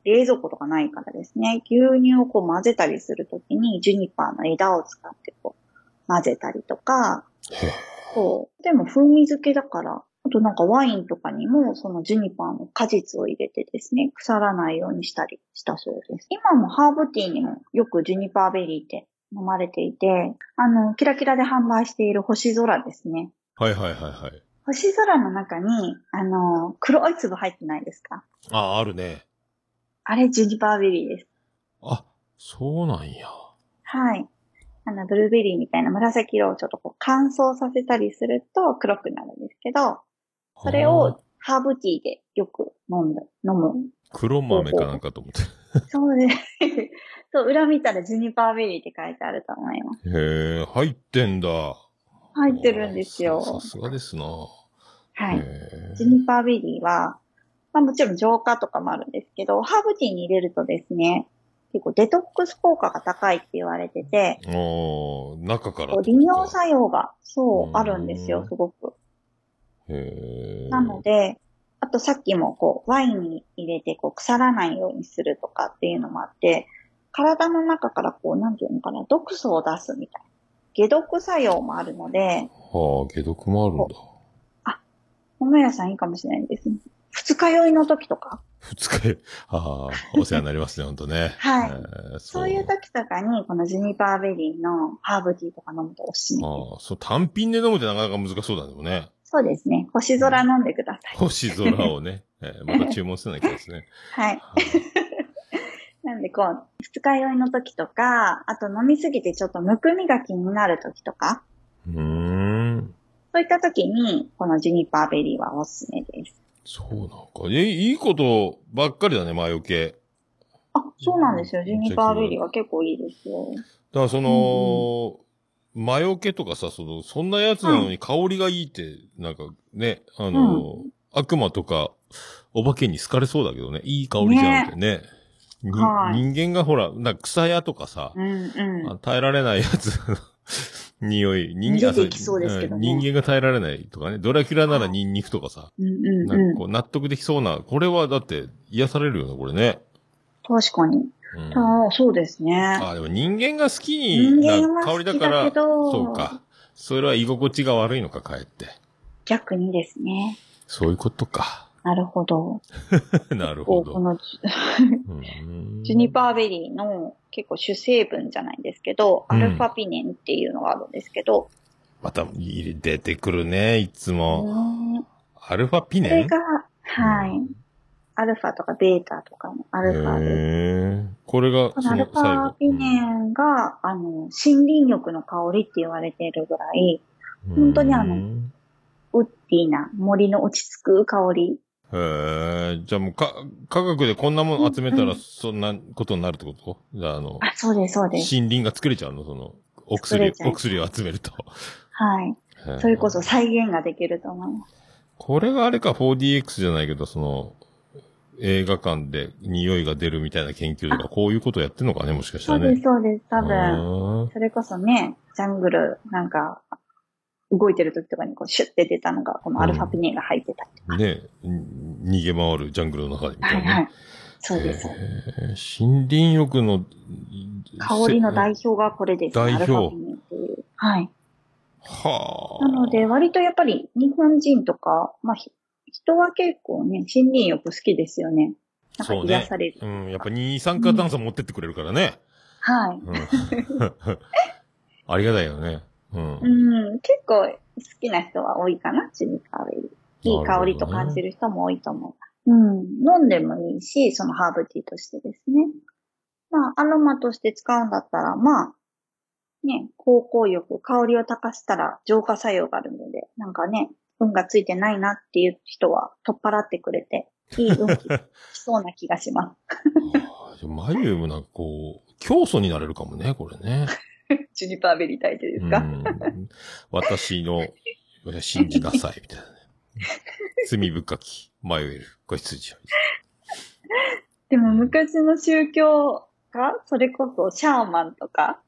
Speaker 5: 冷蔵庫とかないからですね、牛乳をこう混ぜたりするときに、ジュニパーの枝を使ってこう、混ぜたりとか、そう。でも風味付けだから、あとなんかワインとかにも、そのジュニパーの果実を入れてですね、腐らないようにしたりしたそうです。今もハーブティーにもよくジュニパーベリーって飲まれていて、あの、キラキラで販売している星空ですね。
Speaker 2: はいはいはいはい。
Speaker 5: 星空の中に、あの、黒い粒入ってないですか？
Speaker 2: あ、あるね。
Speaker 5: あれジュニパーベリーです。
Speaker 2: あ、そうなんや。
Speaker 5: はい。あの、ブルーベリーみたいな紫色をちょっとこう乾燥させたりすると黒くなるんですけど、それをハーブティーでよく飲んだ、飲む。
Speaker 2: 黒豆かなんかと思って。
Speaker 5: そうです。そう、裏見たらジュニパーベリーって書いてあると思います。
Speaker 2: へえ、入ってんだ。
Speaker 5: 入ってるんですよ。
Speaker 2: ささすがですな。
Speaker 5: はい。
Speaker 2: へ
Speaker 5: ジュニパーベリーは、まあもちろん浄化とかもあるんですけど、ハーブティーに入れるとですね、結構デトックス効果が高いって言われてて、
Speaker 2: え。おー中から
Speaker 5: 利尿作用が、そうう、
Speaker 2: ん
Speaker 5: あるんですよ、すごく。
Speaker 2: へえ。
Speaker 5: なので、あとさっきもこう、ワインに入れてこう、腐らないようにするとかっていうのもあって、体の中からこう、なんていうのかな、毒素を出すみたいな。解毒作用もあるので、
Speaker 2: はあ、解毒もあるんだ。
Speaker 5: 桃屋さんいいかもしれないですね。二日酔いの時とか、
Speaker 2: 二日酔い。ああ、お世話になりますね、ほんとね。
Speaker 5: はい
Speaker 2: えー
Speaker 5: そういう時とかに、このジュニパーベリーのハーブティーとか飲むとおすすめ。
Speaker 2: ああ、そう、単品で飲むってなかなか難しそうだね、ね。
Speaker 5: そうですね。星空飲んでください。
Speaker 2: 星空をね、えーまた注文せなきゃですね。
Speaker 5: はい。
Speaker 2: はい
Speaker 5: なんでこう、二日酔いの時とか、あと飲みすぎてちょっとむくみが気になる時とか、
Speaker 2: うーん。
Speaker 5: そういった時に、このジュニパーベリーはおすすめです。
Speaker 2: そうなんか。え、いいことばっかりだね、魔除け。
Speaker 5: あ、そうなんですよ。ジュニパーベリーは結構いいですよ。
Speaker 2: だからその、魔除けとかさ、その、そんなやつなのに香りがいいって、なんかね、あの、悪魔とか、お化けに好かれそうだけどね、いい香りじゃんってね。に
Speaker 5: はい
Speaker 2: 人間がほら、なんか草屋とかさ、
Speaker 5: うんうん。
Speaker 2: あ耐えられないやつの 匂い、人間
Speaker 5: 出てきそうですけどね
Speaker 2: ん人間が耐えられないとかね、ドラキュラならニンニクとかさ、
Speaker 5: うんうんう。
Speaker 2: なんかこう納得できそうな、これはだって癒されるよね、これね。
Speaker 5: 確かに。
Speaker 2: うん
Speaker 5: ああ、そうですね。
Speaker 2: あ、でも人間が好きな香りだから、そうか。それは居心地が悪いのか、かえって。
Speaker 5: 逆にですね。
Speaker 2: そういうことか。
Speaker 5: なるほど。
Speaker 2: なるほど。
Speaker 5: このジュニパーベリーの結構主成分じゃないんですけど、
Speaker 2: うん
Speaker 5: アルファピネンっていうのがあるんですけど、
Speaker 2: また出てくるね、いつ
Speaker 5: う
Speaker 2: も。
Speaker 5: ん
Speaker 2: アルファピネン？
Speaker 5: これが、はい。アルファとかベータとかのアルファで
Speaker 2: これが、そ
Speaker 5: このアルフ。ァピネンが、あの、森林浴の香りって言われているぐらい、
Speaker 2: うん
Speaker 5: 本当にあの
Speaker 2: うん
Speaker 5: ウッディな森の落ち着く香り。
Speaker 2: へえ、じゃあもうか、科学でこんなもん集めたら
Speaker 5: うん
Speaker 2: そんなことになるってこと？じゃあ、あの、
Speaker 5: あ、そうです、そうです。
Speaker 2: 森林が作れちゃうの？その、お薬お薬を集めると。
Speaker 5: はい。それこそ再現ができると思います。
Speaker 2: これがあれか、4DX じゃないけど、その、映画館で匂いが出るみたいな研究とか、こういうことやってんのかね、もしかしたらね。
Speaker 5: そうです、そうです。多
Speaker 2: あ
Speaker 5: 分、
Speaker 2: ー
Speaker 5: それこそね、ジャングル、なんか、動いてる時とかにこうシュッて出たのが、このアルファピネンが入ってたりとか。
Speaker 2: ね、ん逃げ回るジャングルの中でみた
Speaker 5: はいいは
Speaker 2: な。
Speaker 5: い。そうです。
Speaker 2: へー森林浴の、
Speaker 5: 香りの代表がこれです、ね。
Speaker 2: 代表。
Speaker 5: はい。
Speaker 2: はあ。
Speaker 5: なので、割とやっぱり日本人とか、まあ、ひ人は結構ね、森林浴好きですよね。なんか癒される。
Speaker 2: うん、やっぱ二酸化炭素持ってってくれるからね。
Speaker 5: はい。
Speaker 2: うん。ありがたいよね。うん。
Speaker 5: うん、結構好きな人は多いかな、ジュニパーベリー。いい香りと感じる人も多いと思う。うん。飲んでもいいし、そのハーブティーとしてですね。まあ、アロマとして使うんだったら、まあ、ね、香香浴、香りを高したら浄化作用があるので、なんかね、運がついてないなっていう人は取っ払ってくれて、いい運気しそうな気がします。
Speaker 2: あーじゃあ眉もなんかこう、教祖になれるかもね、これね。
Speaker 5: ジュニパーベリータイトルですか、
Speaker 2: うん。私の、信じなさい、みたいなね。罪深き、迷える、子羊を。
Speaker 5: でも昔の宗教が、それこそシャーマンとか、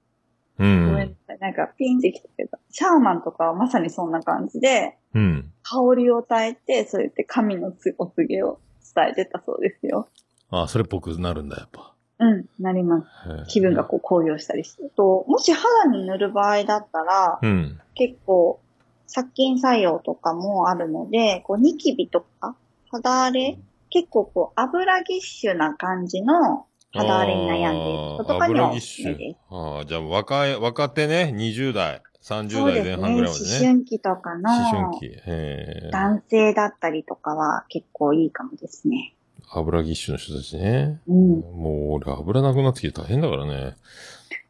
Speaker 2: う
Speaker 5: ごめん
Speaker 2: ん。
Speaker 5: なさい。なんかピンってきたけど、シャーマンとかはまさにそんな感じで、
Speaker 2: うん。
Speaker 5: 香りを与えて、そうやって神のつお告げを伝えてたそうですよ。
Speaker 2: ああ、それっぽくなるんだ、やっぱ。
Speaker 5: うん、なります。気分がこう高揚したりして。と、もし肌に塗る場合だったら、
Speaker 2: うん。
Speaker 5: 結構、殺菌作用とかもあるので、こう、ニキビとか、肌荒れ、結構こう、油ぎっしゅな感じの肌荒れに悩んでいる人とかにはおすすめです。
Speaker 2: ああ、じゃあ若い、若手ね、20代、30代前
Speaker 5: そうですね。
Speaker 2: 半ぐらいまでね。
Speaker 5: 思春期とかの、
Speaker 2: 思春期。
Speaker 5: 男性だったりとかは結構いいかもですね。
Speaker 2: 油ぎっしゅの人たちね。
Speaker 5: うん。
Speaker 2: もう俺油なくなってきて大変だからね。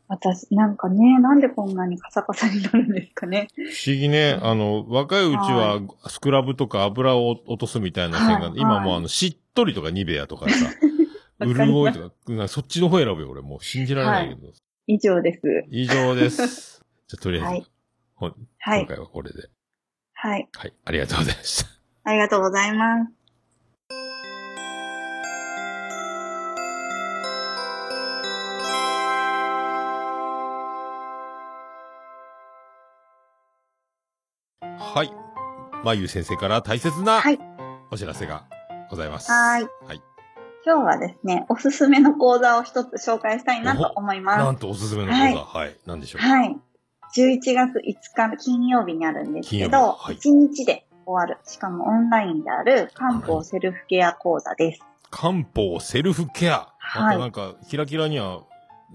Speaker 5: 私、なんかね、なんでこんなにカサカサになるんですかね。
Speaker 2: 不思議ね。あの、若いうちはスクラブとか油を落とすみたいな線が、
Speaker 5: はい
Speaker 2: 今もうあの、しっとりとかニベアとかさ、潤いとか、そっちの方選ぶよ、俺もう信じられないけど。
Speaker 5: 以上です。
Speaker 2: 以上です。じゃあ、とりあえず、
Speaker 5: はい。
Speaker 2: 今回はこれで。
Speaker 5: はい。
Speaker 2: はい、ありがとうございました。
Speaker 5: ありがとうございます。
Speaker 2: はい。まゆ先生から大切な
Speaker 5: はい
Speaker 2: お知らせがございます。
Speaker 5: はい。
Speaker 2: はい。
Speaker 5: 今日はですね、おすすめの講座を一つ紹介したいなと思い
Speaker 2: な
Speaker 5: ま
Speaker 2: んとおすすめの講座。
Speaker 5: はい
Speaker 2: はい。なんでしょ
Speaker 5: す。
Speaker 2: う。
Speaker 5: はい。11月5日の金曜日にあるんですけ
Speaker 2: 金曜
Speaker 5: ど、
Speaker 2: 日はい
Speaker 5: 1日で終わる。しかもオンラインである漢方セルフケア講座です。
Speaker 2: 漢方セルフケア。
Speaker 5: はい
Speaker 2: またなんか、キラキラには、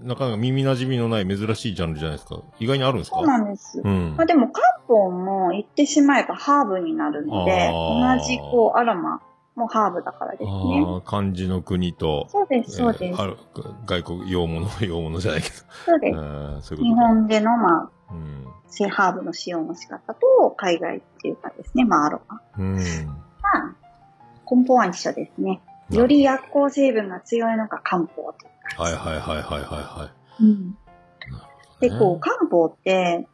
Speaker 2: なかなか耳馴染みのない珍しいジャンルじゃないですか。意外にあるんですか？
Speaker 5: そうなんです。
Speaker 2: うん
Speaker 5: まあ。でも漢方も言ってしまえばハーブになるので、同じこうアロマもハーブだからですね。
Speaker 2: ああ、漢字の国と、
Speaker 5: そうです、そうです。
Speaker 2: えーある外国、洋物、洋物じゃないけど。
Speaker 5: そうです。
Speaker 2: ういう
Speaker 5: 日。本での、まあ、
Speaker 2: うん。
Speaker 5: 性ハーブの使用の仕方と、海外っていうかですね、まあ、アロマ。
Speaker 2: うん。
Speaker 5: まあ、根本は一緒ですね。より薬効成分が強いのが漢方と。
Speaker 2: はいはいはいはいはいは
Speaker 5: うん。
Speaker 2: い。
Speaker 5: で、こう、漢方って、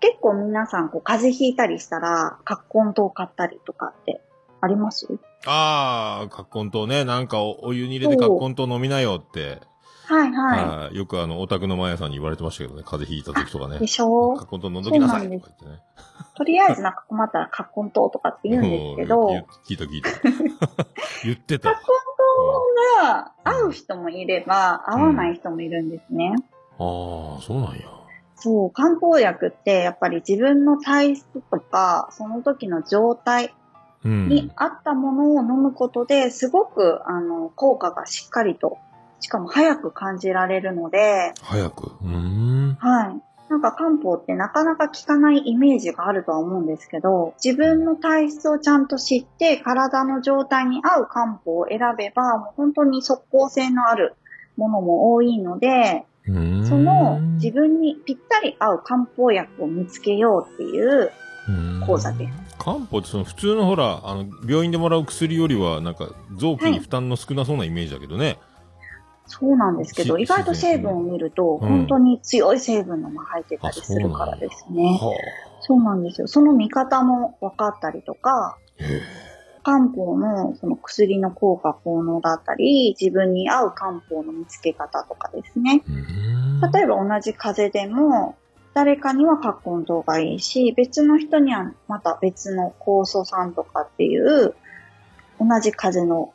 Speaker 5: 結構皆さん、こう、風邪ひいたりしたら、葛根湯買ったりとかってあります？
Speaker 2: ああ、葛根湯ね。なんかおお湯に入れて葛根湯飲みなよって。
Speaker 5: はいは
Speaker 2: はいよくあの、オタクのマヤさんに言われてましたけどね。風邪ひいた時とかね
Speaker 5: い。で。しょ？
Speaker 2: 葛根湯飲んどきなさいとか言ってね。
Speaker 5: とりあえずなんか困ったら葛根湯とかって言うんですけど、
Speaker 2: 聞いた聞いた。言ってた。
Speaker 5: 根湯が合う人もいれば、合わない人もいるんですね。
Speaker 2: ああ、そうなんや。
Speaker 5: そう、漢方薬ってやっぱり自分の体質とか、その時の状態
Speaker 2: うん。
Speaker 5: に合ったものを飲むことで、すごく、あの、効果がしっかりと、しかも早く感じられるので、
Speaker 2: 早く。うーん。
Speaker 5: はい。なんか漢方ってなかなか効かないイメージがあるとは思うんですけど、自分の体質をちゃんと知って、体の状態に合う漢方を選べば、もう本当に即効性のあるものも多いので、その自分にぴったり合う漢方薬を見つけようっていう講座です。
Speaker 2: 漢方ってその普通のほら、あの、病院でもらう薬よりは、なんか、臓器に負担の少なそうなイメージだけどね。
Speaker 5: そうなんですけど、
Speaker 2: し
Speaker 5: 意外と成分を見ると、
Speaker 2: うん
Speaker 5: 本当に強い成分のも入ってたりするからですね。そうなんですよ。その見方も分かったりとか、
Speaker 2: へ
Speaker 5: 漢方のその薬の効果効能だったり、自分に合う漢方の見つけ方とかですね。例えば同じ風邪でも、誰かには葛根湯がいいし、別の人にはまた別の酵素酸とかっていう、同じ風邪の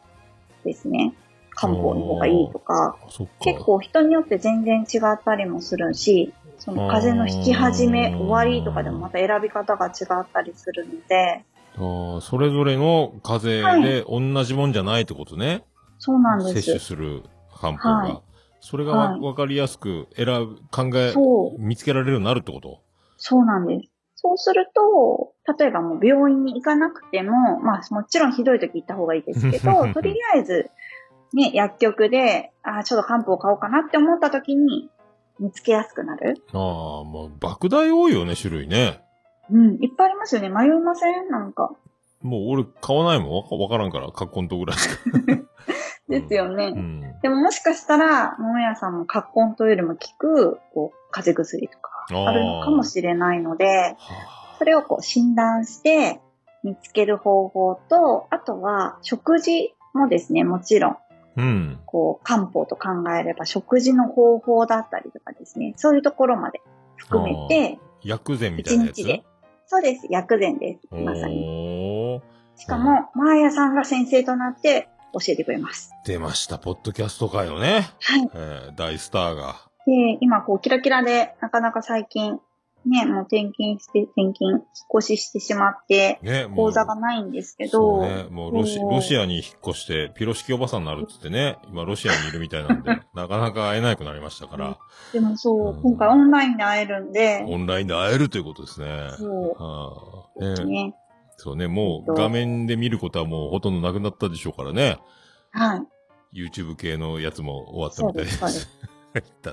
Speaker 5: ですね、漢方の方がいいとか。結構人によって全然違ったりもするし、その風邪の引き始め、終わりとかでもまた選び方が違ったりするので、
Speaker 2: ああ、それぞれの風邪で同じもんじゃないってことね。
Speaker 5: そうなんで
Speaker 2: 摂取
Speaker 5: す。
Speaker 2: する漢方が。
Speaker 5: はい
Speaker 2: それがわ,、
Speaker 5: はい
Speaker 2: かりやすく選ぶ、考え、見つけられるようになるってこと？
Speaker 5: そうなんです。そうすると、例えばもう病院に行かなくても、まあもちろんひどい時行った方がいいですけど、とりあえず、ね、薬局で、あーちょっと漢方買おうかなって思った時に見つけやすくなる。
Speaker 2: ああ、もう、莫大多いよね、種類ね。
Speaker 5: うん、いっぱいありますよね。迷いません？なんか。
Speaker 2: もう俺買わないもん。わからんから、葛根湯ぐらいしか。
Speaker 5: ですよね。
Speaker 2: うん。
Speaker 5: でももしかしたら、桃屋さんも葛根とよりも効く、こう、風邪薬とか、
Speaker 2: あ
Speaker 5: るのかもしれないので、
Speaker 2: は
Speaker 5: それをこう診断して見つける方法と、あとは食事もですね、もちろん、
Speaker 2: あうん。
Speaker 5: こう、漢方と考えれば食事の方法だったりとかですね、そういうところまで含めて、
Speaker 2: 薬膳みたいなやつ？
Speaker 5: そうです、薬膳です。まさに。しかも、マーヤさんが先生となって教えてくれます。
Speaker 2: 出ました、ポッドキャスト界のね、
Speaker 5: はい。
Speaker 2: えー、大スターが。
Speaker 5: で、今こう、キラキラで、なかなか最近、ね、もう転勤して、転勤、引っ越ししてしまって、
Speaker 2: ね、もう。
Speaker 5: 講座がないんですけど、
Speaker 2: そうね。もうロシ、ロシアに引っ越して、ピロシキおばさんになるっつってね、今ロシアにいるみたいなんで、なかなか会えなくなりましたから、
Speaker 5: でもそう、
Speaker 2: うん
Speaker 5: 今回オンラインで会えるんで、
Speaker 2: オンラインで会えるということですね。
Speaker 5: そう
Speaker 2: はあね
Speaker 5: ね。
Speaker 2: そうね、もう
Speaker 5: えっと
Speaker 2: 画面で見ることはもうほとんどなくなったでしょうからね。
Speaker 5: はい。
Speaker 2: YouTube 系のやつも終わったみたい
Speaker 5: そうです、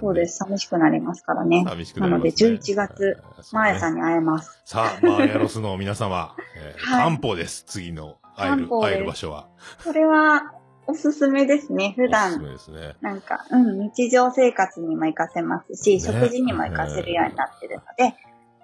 Speaker 5: そうです。寂しくなりますからね。
Speaker 2: 寂しくなります、ね。
Speaker 5: なので11月マーヤさんに会えます。
Speaker 2: さあ、マーヤロスの皆様、えー
Speaker 5: はい
Speaker 2: 漢方です。次の会える、会える場所は。
Speaker 5: これは、おすすめですね。普
Speaker 2: おすすですね。
Speaker 5: なんか、うん、日常生活にも活かせますし、
Speaker 2: ね
Speaker 5: 食事にも活かせるようになってるので、え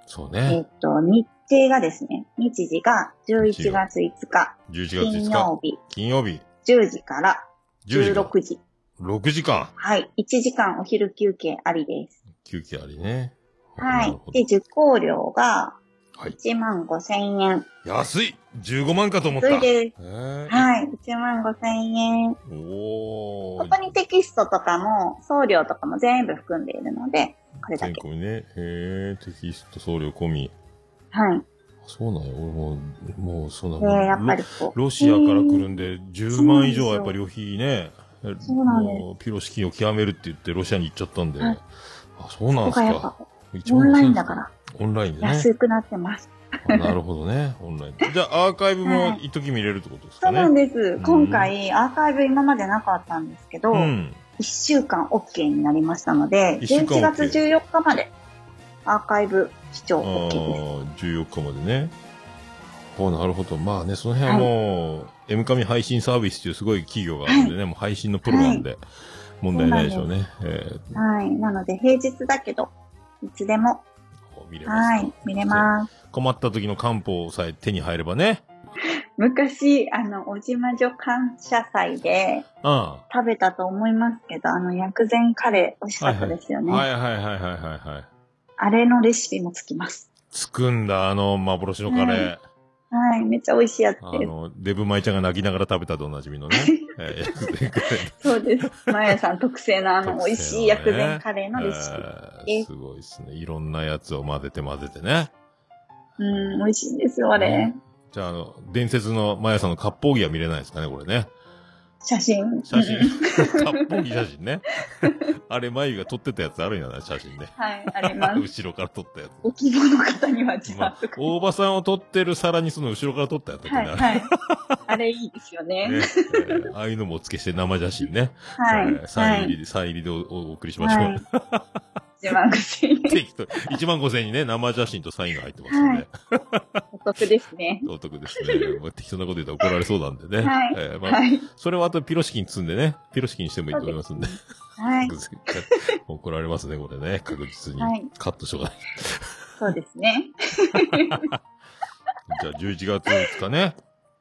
Speaker 2: そうね
Speaker 5: っ。と、日程がですね、日時が11月5日、
Speaker 2: 11月
Speaker 5: 金
Speaker 2: 5日、
Speaker 5: 曜日、
Speaker 2: 金曜日、
Speaker 5: 10時から
Speaker 2: 10時から
Speaker 5: 16時。
Speaker 2: 6時間、
Speaker 5: はい。1時間お昼休憩ありです。
Speaker 2: 休憩ありね。
Speaker 5: は
Speaker 2: ない
Speaker 5: で、受講料が
Speaker 2: はい。
Speaker 5: 1万5千円。
Speaker 2: 安い !15 万かと思った。
Speaker 5: それです。
Speaker 2: えー
Speaker 5: はい。1万5千円。
Speaker 2: おー。
Speaker 5: ここにテキストとかも、送料とかも全部含んでいるので、これだけ。
Speaker 2: 全国ね。へえ、テキスト送料込み。
Speaker 5: はい。
Speaker 2: そうなんよ。俺もう、もう、そんな
Speaker 5: で、やっぱりこう。
Speaker 2: ロロシアから来るんで、10万以上はやっぱり旅費ね。
Speaker 5: そうなんです
Speaker 2: ピロシキを極めるって言ってロシアに行っちゃったんで。
Speaker 5: はい
Speaker 2: あ、そうなんですか
Speaker 5: オンライン
Speaker 2: 5000
Speaker 5: だから、
Speaker 2: オンラインでね。
Speaker 5: 安くなってます。
Speaker 2: あなるほどね。オンラインで。じゃあ、アーカイブも一時見れるってことです
Speaker 5: そう
Speaker 2: かね。
Speaker 5: なんです。
Speaker 2: ん
Speaker 5: 今回、アーカイブ今までなかったんですけど、
Speaker 2: うん。
Speaker 5: 1週間 OK になりましたので、
Speaker 2: OK
Speaker 5: 11月14日までアーカイブ視聴
Speaker 2: あ
Speaker 5: OK です。
Speaker 2: あ、14日までね。あなるほど。まあね、その辺はもう、M 神配信サービスっていうすごい企業があるんでね、もう配信のプロなんで、問題ないでしょうね。え
Speaker 5: はい。なので、平日だけど、いつでも、
Speaker 2: ー見れますか
Speaker 5: はい、見れます。
Speaker 2: 困った時の漢方さえ手に入ればね。
Speaker 5: 昔、あの、おじまじょ感謝祭で食べたと思いますけど、あの、薬膳カレー美味しかったですよね。
Speaker 2: いはいはいはいはいはい。
Speaker 5: あれのレシピもつきます。
Speaker 2: つくんだ、あの、幻のカレー。
Speaker 5: はい、めっちゃ美味しいやつ。
Speaker 2: あの、デブマイちゃんが泣きながら食べたとおなじみのね。え ー
Speaker 5: そうです。まやさん特製のあの、美味しい薬膳カレーのレシピ。
Speaker 2: えーすごいですね。いろんなやつを混ぜて混ぜてね。
Speaker 5: うん、美味しいんですよ、あれ。
Speaker 2: じゃあ、あの、伝説のマヤさんの割烹着は見れないですかね、これね。
Speaker 5: 写真。
Speaker 2: 写真。
Speaker 5: うん
Speaker 2: 割烹着写真ね。あれ、眉が撮ってたやつあるんやな、写真ね。
Speaker 5: はい、あります。
Speaker 2: 後ろから撮ったやつ。
Speaker 5: お希望の方にはち
Speaker 2: まあ大場さんを撮ってる皿にその後ろから撮ったやつだ
Speaker 5: はい、
Speaker 2: ね。
Speaker 5: はい。あれいいですよね。
Speaker 2: ねえーああいうのもお付けして生写真ね。
Speaker 5: はい。
Speaker 2: えーサイン
Speaker 5: はい。
Speaker 2: 入りで、サイン入りでおお送りしましょう。
Speaker 5: はい。1万5000円。
Speaker 2: 適当1万5千円にね、生写真とサインが入ってますので、
Speaker 5: お得ですね。
Speaker 2: お得ですね。もう適当なこと言ったら怒られそうなんでね。
Speaker 5: はい
Speaker 2: えーまあ
Speaker 5: はい。
Speaker 2: それはあとピロシキに積んでね、ピロシキにしてもいいと思いますんで。
Speaker 5: はい。
Speaker 2: 怒られますね、これね。確実に。
Speaker 5: はい
Speaker 2: カットしようがない。
Speaker 5: そうですね。
Speaker 2: じゃあ11月5日ね。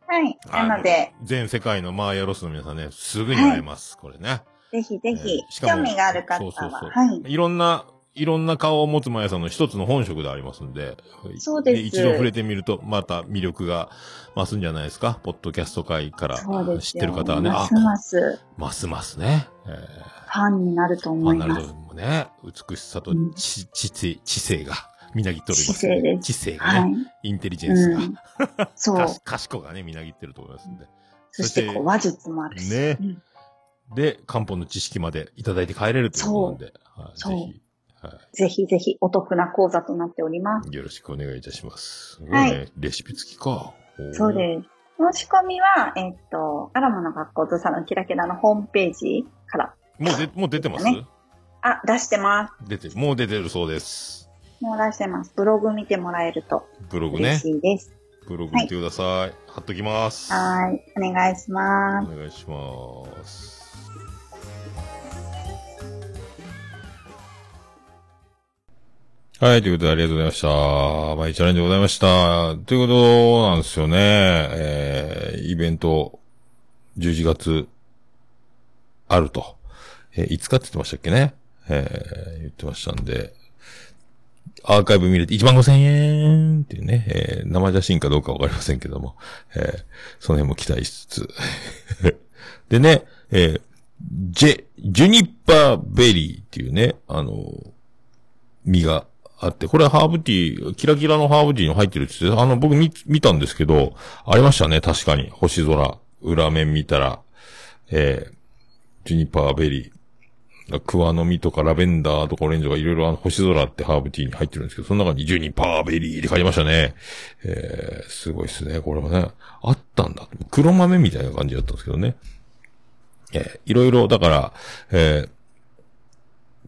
Speaker 5: はい。なので、
Speaker 2: 全世界のマーヤロスの皆さんね、すぐに会えます。これね。
Speaker 5: ぜひぜひ
Speaker 2: えー
Speaker 5: 興味がある方
Speaker 2: そうそうそう
Speaker 5: は、はい。
Speaker 2: いろんな、いろんな顔を持つマヤさんの一つの本職でありますんで。
Speaker 5: そうです
Speaker 2: 一度触れてみると、また魅力が増すんじゃないですか？ポッドキャスト界から知ってる方はね。あ
Speaker 5: ますます
Speaker 2: ますますね。えー
Speaker 5: ファンになると
Speaker 2: ファ
Speaker 5: 思います
Speaker 2: ンになると。もね、美しさと
Speaker 5: うん
Speaker 2: 知、知性、知性が、みなぎっております。
Speaker 5: 知性です
Speaker 2: 知性が
Speaker 5: は
Speaker 2: ね、
Speaker 5: い。
Speaker 2: インテリジェンスが、
Speaker 5: うん。そう。
Speaker 2: 賢がね、みなぎってると思いますんで。
Speaker 5: そして、話術もあるし。
Speaker 2: ね
Speaker 5: うん
Speaker 2: で、漢方の知識までいただいて帰れるということなんで、はい、
Speaker 5: そう
Speaker 2: ぜひ、は
Speaker 5: ぜひぜひ、お得な講座となっております。
Speaker 2: い、よろしくお願いいたします。すごい
Speaker 5: は
Speaker 2: ね、レシピ付きか。
Speaker 5: そうです。申し込みは、えっと、アラモの学校とサロンキラキラのホームページから、
Speaker 2: す。もうで、もう出てます、
Speaker 5: ねあ、出してます。
Speaker 2: 出て、もう出てるそうです。
Speaker 5: もう出してます。ブログ見てもらえると嬉
Speaker 2: ブログね。
Speaker 5: しいです。
Speaker 2: ブログ見てください。貼っときます。
Speaker 5: はーい。お願いします。
Speaker 2: お願いします。はい、ということでありがとうございました。毎日チャレンジでございました。ということなんですよね。えー、イベント、11月、あると。えー、いつかって言ってましたっけね。えー、言ってましたんで、アーカイブ見れて1万5千円っていうね、えー、生写真かどうかわかりませんけども、えー、その辺も期待しつつ。でね、えー、ジェ、ジュニッパーベリーっていうね、あの、実があって、これハーブティー、キラキラのハーブティーに入ってるって言って、あの、僕見、見たんですけど、ありましたね、確かに。星空、裏面見たら、えー、ジュニパーベリー。クワの実とかラベンダーとかオレンジとかいろいろあの星空ってハーブティーに入ってるんですけど、その中にジュニパーベリーって書いてましたね。えー、すごいですね。これはね。あったんだ。黒豆みたいな感じだったんですけどね。えー、いろいろ、だから、えー、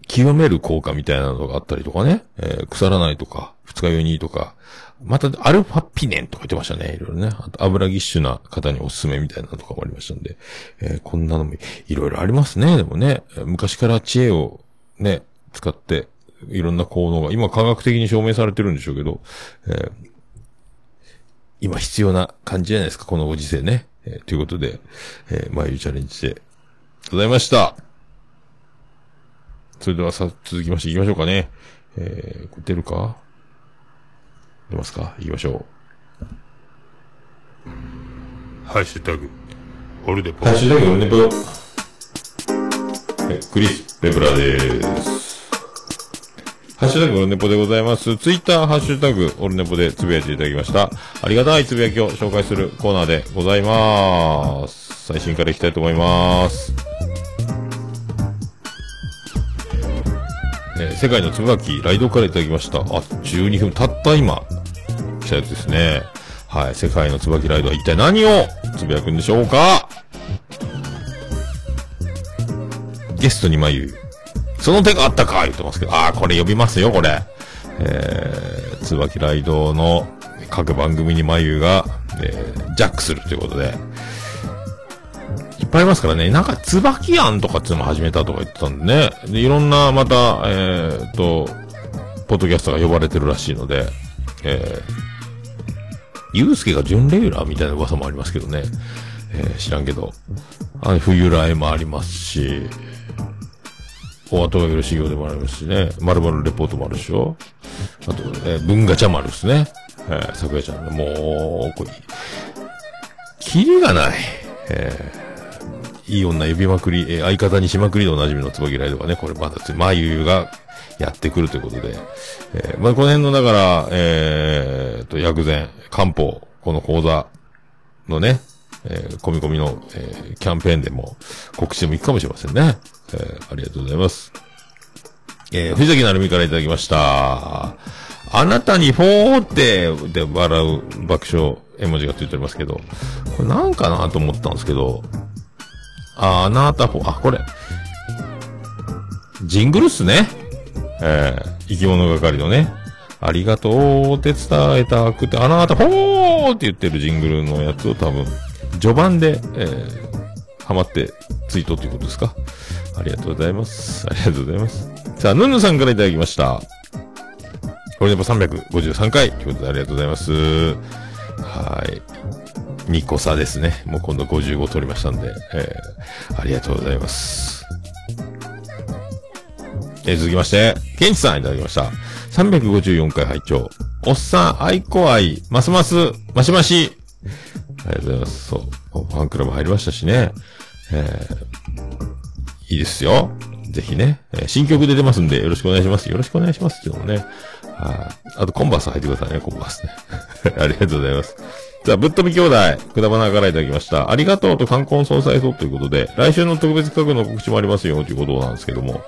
Speaker 2: 清める効果みたいなのがあったりとかね。えー、腐らないとか、二日酔いにとか、また、アルファピネンとか言ってましたね。いろいろね。あと、油ぎっしゅな方におすすめみたいなのとかもありましたんで。えーこんなのもいろいろありますね。でもね、昔から知恵をね、使って、いろんな効能が、今科学的に証明されてるんでしょうけど、えー今必要な感じじゃないですか、このご時世ね。えーということで、えー、眉チャレンジでございました。それではさ、続きまして行きましょうかね。えー、出るか？出ますか？行きましょう。ハッシュタグ、オルデポ。ハッシュタグ、オルデポ。えクリス・レブラです。ハッシュタグオルネポでございます。ツイッターハッシュタグオルネポでつぶやいていただきました。ありがたいつぶやきを紹介するコーナーでございます。最新からいきたいと思います。えー世界のつぶやき、ライドからいただきました。あ、12分、たった今、来たやつですね。はい、世界のつばきライドは一体何をつぶやくんでしょうか？ゲストに眉。その手があったか言ってますけど、ああ、これ呼びますよ、これ。えー、つばきライドの各番組に眉が、えー、ジャックするということで、ぱいありますからね。なんか、椿庵とかっていうのも始めたとか言ってたんでね。で、いろんな、また、えー、っと、ポッドキャストが呼ばれてるらしいので、えー、ゆうすけが準レギュラーみたいな噂もありますけどね。えー、知らんけど。あ冬来もありますし、お後がよろしいようでもありますしね。まるまるレポートもあるでしょ。あと、えー、文ガチャ丸ですね。えー、桜ちゃんの、もう、これ、キリがない。えー、いい女呼びまくり、え、相方にしまくりでおなじみの椿ライドがね、これまだつ、まゆゆがやってくるということで、えー、まあ、この辺の、だから、えー、と、薬膳、漢方、この講座のね、えー、込み込みの、えー、キャンペーンでも告知でもいいかもしれませんね。えー、ありがとうございます。えー、藤崎なるみからいただきました。あなたにフォーってで笑う爆笑絵文字がついておりますけど、これなんかなと思ったんですけど、あ、なたフォー、あ、これ、ジングルっすね。えー、生き物係のね、ありがとうって伝えたくて、あなたフォーって言ってるジングルのやつを多分、序盤で、えー、ハマってツイートということですか？ありがとうございます。ありがとうございます。さあ、ヌンヌさんからいただきました。これでも353回ということでありがとうございます。はい。2個差ですね。もう今度55取りましたんで、えー、ありがとうございます。えー続きまして、ケンチさんいただきました。354回拝聴おっさん、愛子愛、ますます、マシマシ。ありがとうございます。そう。ファンクラブ入りましたしね。えー、いいですよ。ぜひね、えー新曲で出ますんでよろしくお願いします。よろしくお願いしますっていうのもね。はいあと、コンバース履いてくださいね、コンバースね。ありがとうございます。じゃあ、ぶっ飛び兄弟、くだばなからいただきました。ありがとうと冠婚葬祭とということで、来週の特別企画の告知もありますよ、ということなんですけども。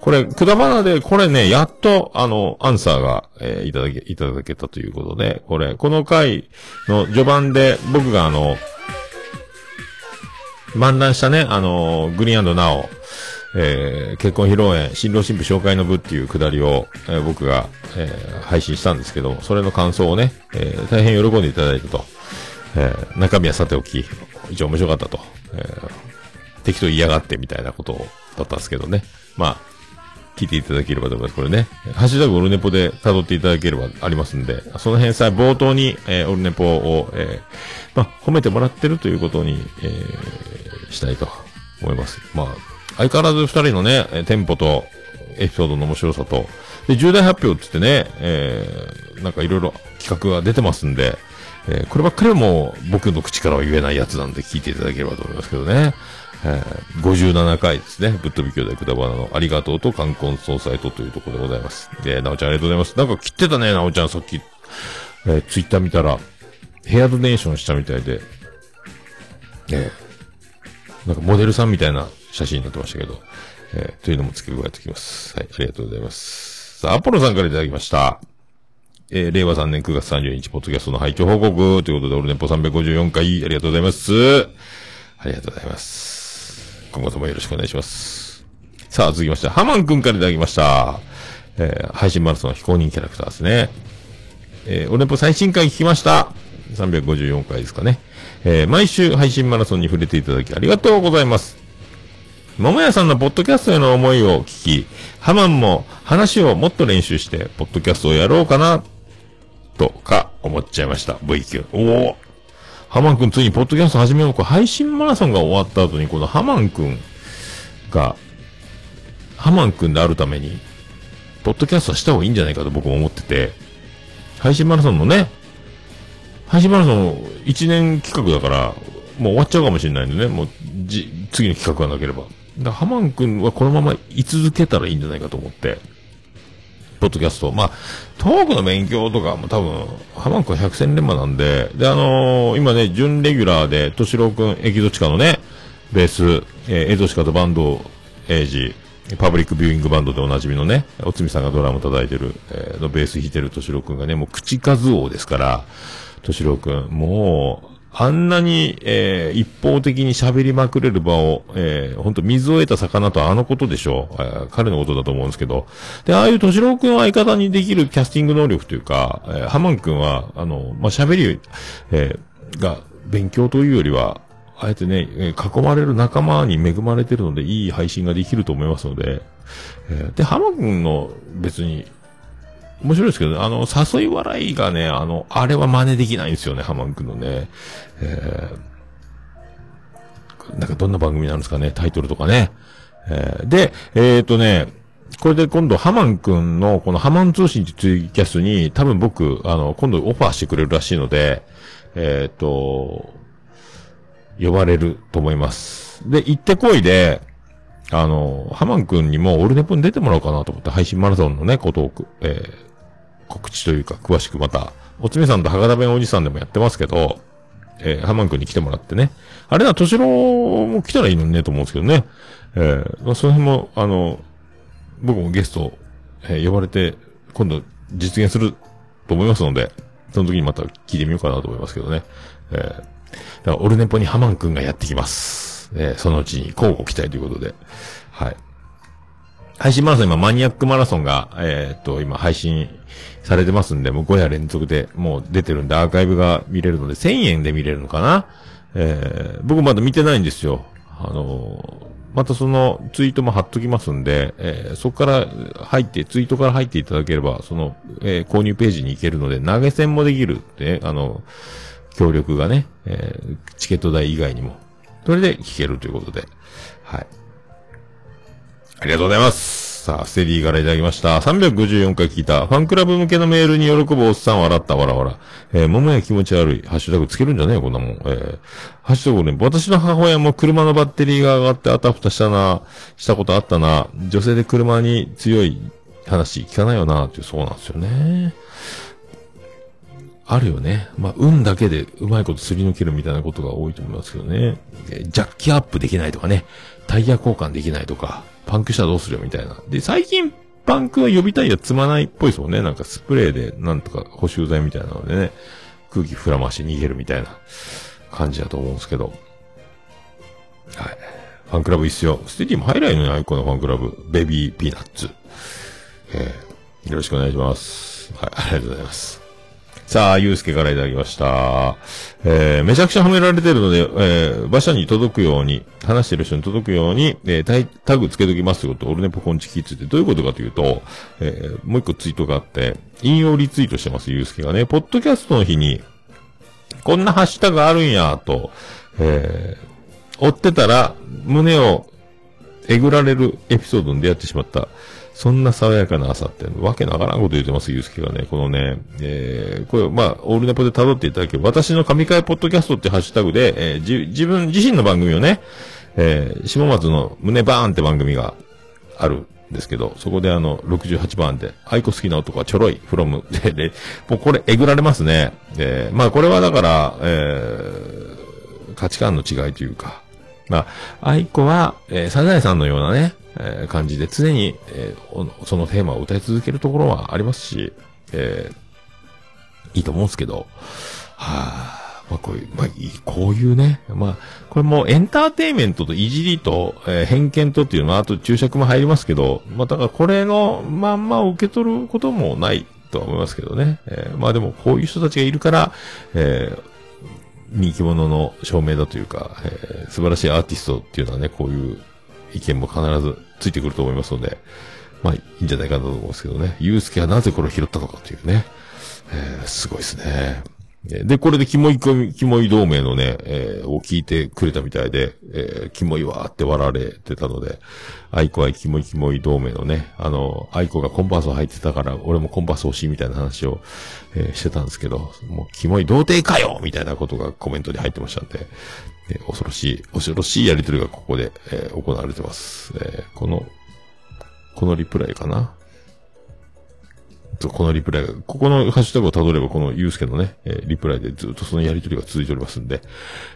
Speaker 2: これ、くだばなで、これね、やっと、あの、アンサーが、えーいただけ、いただけたということで、これ、この回の序盤で、僕があの、漫談したね、あの、グリーンナオ、えー結婚披露宴、新郎新婦紹介の部っていうくだりを、えー僕が、えー配信したんですけど、それの感想をね、えー大変喜んでいただいたと。えー中身はさておき、一応面白かったと。えー適当言いやがってみたいなことだったんですけどね。まあ、聞いていただければと思います。これね、ハッシュタグオルネポで辿っていただければありますんで、その辺さえ冒頭に、えーオルネポを、えーまあ、褒めてもらってるということに、えーしたいと思います。まあ、相変わらず二人のね、テンポと、エピソードの面白さと、で、重大発表って言ってね、えーなんかいろいろ企画が出てますんで、えーこればっかりも僕の口からは言えないやつなんで聞いていただければと思いますけどね。えー57回ですね。ぶっ飛び兄弟くだばなのありがとうと冠婚葬祭とというところでございます。で、なおちゃんありがとうございます。なんか切ってたね、なおちゃんさっき、えーツイッター見たら、ヘアドネーションしたみたいで、えーなんかモデルさんみたいな写真になってましたけど、えーというのも付け加えておきます。はい、ありがとうございます。さあ、アポロさんからいただきました。えー令和3年9月30日、ポッドキャストの拝聴報告ということで、オルネポ354回、ありがとうございます。ありがとうございます。今後ともよろしくお願いします。さあ、続きまして、ハマンくんからいただきました。えー配信マラソンの非公認キャラクターですね。えー、オルネポ最新回聞きました。354回ですかね。えー毎週配信マラソンに触れていただきありがとうございます。桃屋さんのポッドキャストへの思いを聞き、ハマンも話をもっと練習して、ポッドキャストをやろうかな、とか思っちゃいました。VQ。おおハマンくんついにポッドキャスト始めようか。配信マラソンが終わった後に、このハマンくんが、ハマンくんであるために、ポッドキャストした方がいいんじゃないかと僕も思ってて、配信マラソンのね、配信マラソン1年企画だから、もう終わっちゃうかもしれないんでね、もう、じ、次の企画がなければ。だハマン君はこのまま居続けたらいいんじゃないかと思って、ポッドキャスト。まあ、トークの勉強とかも多分、ハマン君は百戦錬磨なんで、で、あのー今ね、準レギュラーで、としろう君、エキゾチカのね、ベース、えーエゾシカとバンド、エイジ、パブリックビューイングバンドでおなじみのね、おつみさんがドラム叩いてる、えーのベース弾いてるとしろう君がね、もう口数王ですから、としろうくん、もう、あんなに、えー一方的に喋りまくれる場を、えー、本当水を得た魚とあのことでしょう。えー彼のことだと思うんですけど。で、ああいうとしろうくんを相方にできるキャスティング能力というか、えーハマンくんは、あの、まあ、喋り、えーが、勉強というよりは、あえてね、え囲まれる仲間に恵まれてるので、いい配信ができると思いますので、えーで、浜くんの別に、面白いですけど、あの、誘い笑いがね、あの、あれは真似できないんですよね、浜くんのね。えーなんかどんな番組なんですかね、タイトルとかね。えーで、えっ、とね、これで今度、ハマンくんの、このハマン通信ってツイキャスに、多分僕、あの、今度オファーしてくれるらしいので、えっ、と、呼ばれると思います。で、行ってこいで、あの、ハマンくんにもオルネポに出てもらおうかなと思って、配信マラソンのね、ことを、えー告知というか、詳しくまた、おつめさんと博多弁おじさんでもやってますけど、えーハマンくんに来てもらってね。あれな、としろも来たらいいのにね、と思うんですけどね。えーまあ、その辺も、あの、僕もゲスト、えー呼ばれて、今度実現すると思いますので、その時にまた聞いてみようかなと思いますけどね。えーだから、オルネポにハマンくんがやってきます。えーそのうちに交互期待ということで。はい。配信マラソン今、マニアックマラソンが、えーっと、今配信されてますんで、もう5夜連続でもう出てるんで、アーカイブが見れるので、1000円で見れるのかな？えー僕まだ見てないんですよ。あのーまたそのツイートも貼っときますんで、えーそこから入って、ツイートから入っていただければ、その、えー購入ページに行けるので、投げ銭もできるって、あの、協力がね、えーチケット代以外にも。それで聞けるということで、はい。ありがとうございます。さあ、ステディからいただきました。354回聞いた。ファンクラブ向けのメールに喜ぶおっさん笑った、わらわら。えー、桃や気持ち悪い。ハッシュタグつけるんじゃねえ、こんなもん。えー、ハッシュタグね、私の母親も車のバッテリーが上がってあたふたしたな、したことあったな。女性で車に強い話聞かないよな、っていう、そうなんですよね。あるよね。まあ、運だけでうまいことすり抜けるみたいなことが多いと思いますけどね。ジャッキアップできないとかね。タイヤ交換できないとか。パンクしたらどうするよみたいな。で、最近、パンクは予備タイヤ積まないっぽいですもんね。なんかスプレーでなんとか補修剤みたいなのでね。空気ふらまして逃げるみたいな感じだと思うんですけど。はい。ファンクラブいいっすよ。ステディも入らないのに、アイコのファンクラブ。ベビーピーナッツ。えー、よろしくお願いします。はい、ありがとうございます。さあ、ゆうすけからいただきました。えー、めちゃくちゃ褒められてるので、えー、馬車に届くように、話してる人に届くように、えー、タタグつけときますよと、オルネポコンチキッズってどういうことかというと、えー、もう一個ツイートがあって、引用リツイートしてます、ゆうすけがね、ポッドキャストの日に、こんなハッシュタグあるんや、と、えー、追ってたら、胸をえぐられるエピソードに出会ってしまった。そんな爽やかな朝って、わけのわからんこと言ってます、ゆうすけがね。このね、えー、これ、まあ、オールネポで辿っていただければ、私の神回ポッドキャストってハッシュタグで、えーじ、自分自身の番組をね、えー、下松の胸バーンって番組があるんですけど、そこであの、68番で、アイコ好きな男はちょろい、フロム。で、で、もうこれ、えぐられますね。で、まあ、これはだから、えー、価値観の違いというか、まあ、愛子は、えーサザエさんのようなね、えー感じで常に、えーそのテーマを歌い続けるところはありますし、えーいいと思うんですけど、はあ、まあこういう、まあ、こういうね、まあ、これもうエンターテイメントといじりと、えー偏見とっていうのは、あと注釈も入りますけど、まあだからこれのまんま受け取ることもないとは思いますけどね。えーまあでもこういう人たちがいるから、えー人気者の証明だというか、えー素晴らしいアーティストっていうのはね、こういう意見も必ずついてくると思いますので、まあいいんじゃないかなと思うんですけどね。ゆうすけはなぜこれを拾ったのかというね。えーすごいですね。で、これでキモい、キモい同盟のね、えーを聞いてくれたみたいで、えーキモいわーって笑われてたので、アイコはキモいキモい同盟のね、あの、アイコがコンパースを履いてたから、俺もコンパース欲しいみたいな話を、えーしてたんですけど、もうキモい童貞かよみたいなことがコメントに入ってましたんで、えー恐ろしい、恐ろしいやりとりがここで、えー行われてます。えーこの、このリプライかな？とこのリプライが、ここのハッシュタグを辿れば、このユースケのね、えーリプライでずっとそのやりとりが続いておりますんで、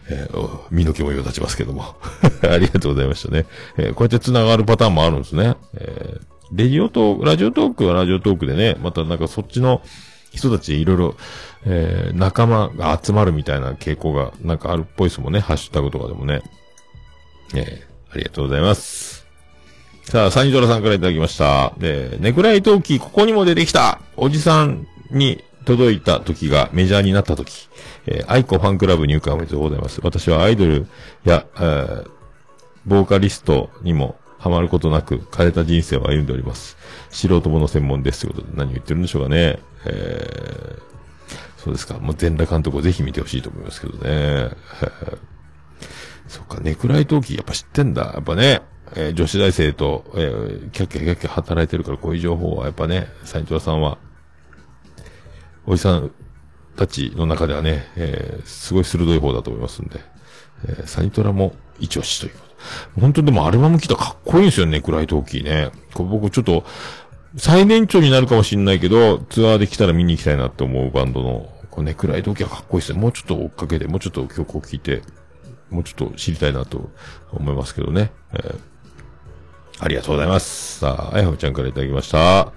Speaker 2: えー身の毛もよ立ちますけども。ありがとうございましたね。えーこうやって繋がるパターンもあるんですね。えーレディオトーク、ラジオトークはラジオトークでね、またなんかそっちの人たちいろいろ、えー仲間が集まるみたいな傾向がなんかあるっぽいですもんね。ハッシュタグとかでもね。えーありがとうございます。さあ、サニドラさんからいただきました。で、ネクライトーキー、ここにも出てきたおじさんに届いた時がメジャーになった時、えー、アイコファンクラブ入会おめでとうございます。私はアイドルや、えーボーカリストにもハマることなく、枯れた人生を歩んでおります。素人もの専門です。ということで、何を言ってるんでしょうかね。えー、そうですか。もう全裸監督をぜひ見てほしいと思いますけどね。そっか、ネクライトーキーやっぱ知ってんだ。やっぱね、えー女子大生と、えーキャッキャキャッキャ働いてるから、こういう情報はやっぱね、斉藤さんは、おじさんたちの中ではね、えーすごい鋭い方だと思いますんで、えーサニトラも一押しという。本当でもアルバム来たらかっこいいんですよね、ネクライトーキーね。これ僕ちょっと、最年長になるかもしれないけど、ツアーで来たら見に行きたいなって思うバンドの、このネクライトーキーはかっこいいですね。もうちょっと追っかけて、もうちょっと曲を聴いて、もうちょっと知りたいなと思いますけどね。えーありがとうございます。さあ、あやほちゃんからいただきました。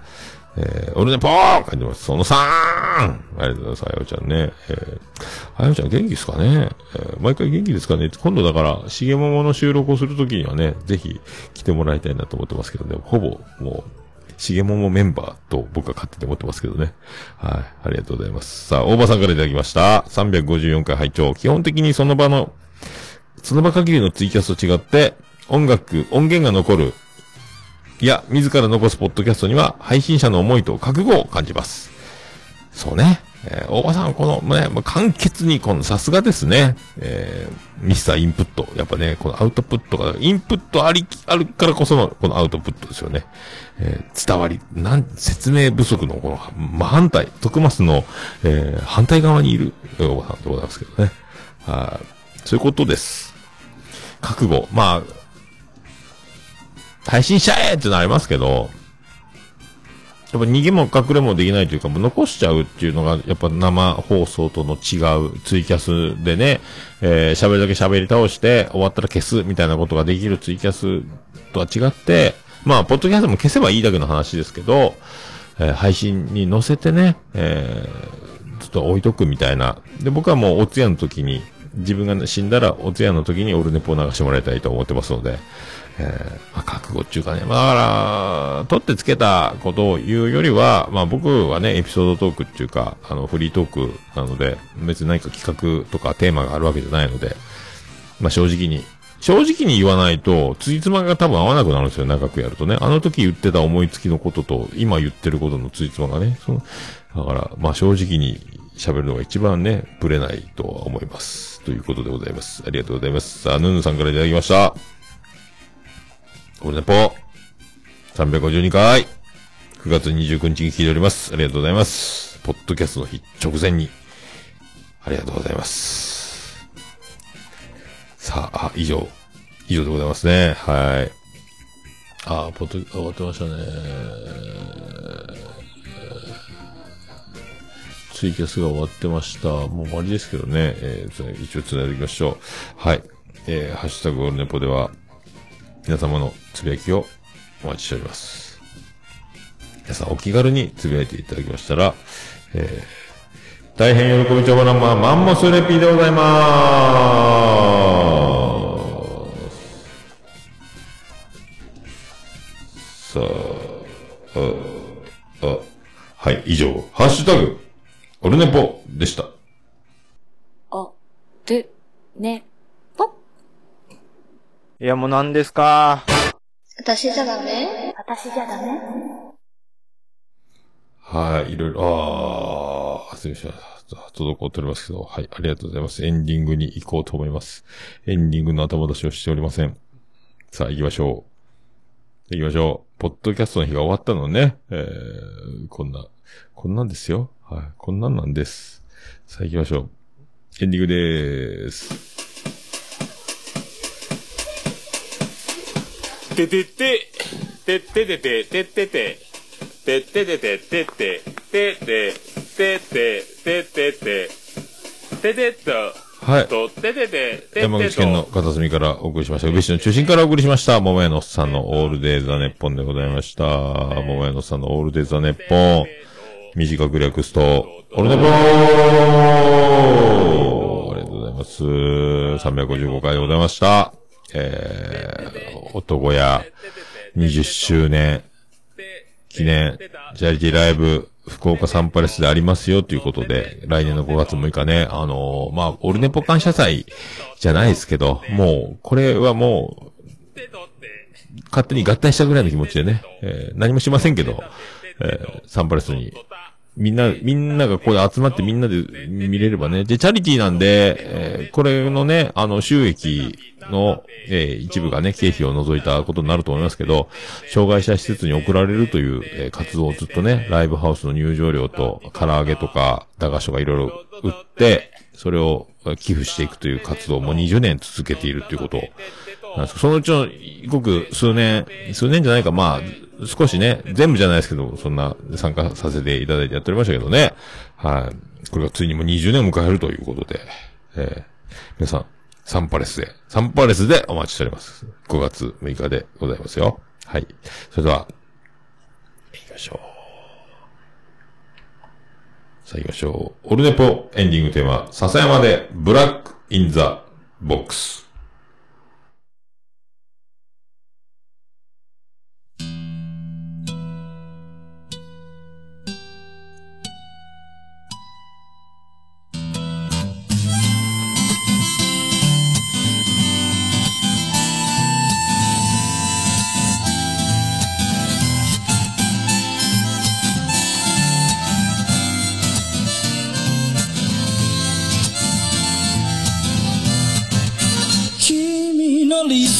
Speaker 2: えー、オルネポー書いてます。その 3! ありがとうございます。あやほちゃんね。えー、あやほちゃん元気ですかねえー、毎回元気ですかね今度だから、しげももの収録をするときにはね、ぜひ来てもらいたいなと思ってますけどね。ほぼ、もう、しげももメンバーと僕は勝手に思ってますけどね。はい。ありがとうございます。さあ、大場さんからいただきました。354回拝聴基本的にその場の、その場限りのツイキャスと違って、音楽、音源が残る、いや、自ら残すポッドキャストには、配信者の思いと覚悟を感じます。そうね。えー大場さん、この、ね、もう簡潔に、この、さすがですね。えーミスターインプット。やっぱね、このアウトプットが、インプットありき、あるからこその、このアウトプットですよね。えー伝わり、なん、説明不足の、この、真反対、徳マスの、えー反対側にいる、大場さんでございますけどね。はい。そういうことです。覚悟。まあ、配信しちゃえってのはありますけど、やっぱ逃げも隠れもできないというか、もう残しちゃうっていうのが、やっぱ生放送との違うツイキャスでね、えー喋るだけ喋り倒して、終わったら消すみたいなことができるツイキャスとは違って、まあ、ポッドキャストも消せばいいだけの話ですけど、えー配信に載せてね、えーちょっと置いとくみたいな。で、僕はもうお通夜の時に、自分が死んだらお通夜の時にオルネポを流してもらいたいと思ってますので、えーまあ、覚悟っていうかね、まあ、だから、取ってつけたことを言うよりは、まあ僕はね、エピソードトークっていうか、あの、フリートークなので、別に何か企画とかテーマがあるわけじゃないので、まあ正直に、正直に言わないと、ついつまが多分合わなくなるんですよ、長くやるとね。あの時言ってた思いつきのことと、今言ってることのついつまがね。そのだから、まあ正直に喋るのが一番ね、ブレないとは思います。ということでございます。ありがとうございます。さあ、ヌンヌさんからいただきました。オルネポ、352回、9月29日に聞いております。ありがとうございます。ポッドキャストの日直前に、ありがとうございます。さあ、あ、以上、以上でございますね。はい。あ、ポッド、終わってましたね。ツイキャスが終わってました。もう終わりですけどね。えー一応繋いでいきましょう。はい。えー、ハッシュタグオルネポでは、皆様のつぶやきをお待ちしております。皆さんお気軽につぶやいていただきましたら、えー、大変喜びちょばなま、マンモスレピーでございまーす。さあ、あ、あ、はい、以上、ハッシュタグ、オルネポでした。
Speaker 1: お、る、ね、ぽ。
Speaker 6: いや、もう何ですか？
Speaker 7: 私じゃダメ？
Speaker 1: 私じゃダメ？
Speaker 2: はい、いろいろ、あー、すみません。滞っておりますけど、はい、ありがとうございます。エンディングに行こうと思います。エンディングの頭出しをしておりません。さあ、行きましょう。行きましょう。ポッドキャストの日が終わったのね。えー、こんな、こんなんですよ。はい、こんなんなんです。さあ、行きましょう。エンディングでーす。
Speaker 3: ててて、てっててて、てってて、てっててて、てって、てって、てって、てってて、ててっと、
Speaker 2: はい。
Speaker 3: と、ててて、
Speaker 2: 山口県の
Speaker 3: と、
Speaker 2: 片隅からお送りしました。宇部市の中心からお送りしました。桃屋のおっさんのオールデイザネッポンでございました。桃屋のおっさんのオールデイザネッポン。短く略すと、オルネポーありがとうございます。355回でございました。えー、男や20周年記念チャリティライブ福岡サンパレスでありますよということで、来年の5月6日ね、あのーまあ、オルネポ感謝祭じゃないですけど、もう、これはもう、勝手に合体したぐらいの気持ちでね、えー何もしませんけど、えーサンパレスに、みんな、みんながここで集まってみんなで見れればね。で、チャリティーなんで、えーこれのね、あの、収益の、えー一部がね、経費を除いたことになると思いますけど、障害者施設に送られるという、えー活動をずっとね、ライブハウスの入場料と、唐揚げとか、駄菓子とかいろいろ売って、それを寄付していくという活動をもう20年続けているということなんですそのうちの、ごく数年、数年じゃないか、まあ、少しね、全部じゃないですけど、そんな参加させていただいてやっておりましたけどね。はい。これがついにもう20年を迎えるということで、えー皆さん、サンパレスで、サンパレスでお待ちしております。5月6日でございますよ。はい。それでは、行きましょう。さあ行きましょう。オルネポエンディングテーマ、笹山でブラックインザボックス。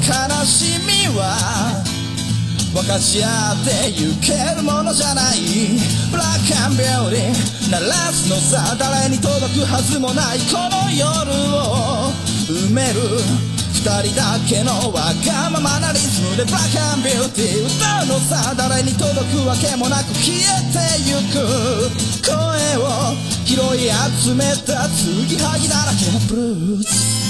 Speaker 8: 悲しみは分かち合ってゆけるものじゃない。ブラックアンビューティー鳴らすのさ誰に届くはずもないこの夜を埋める二人だけのわがままなリズムで。ブラックアンビューティー歌うのさ誰に届くわけもなく消えてゆく。声を拾い集めた継ぎはぎだらけのブルース。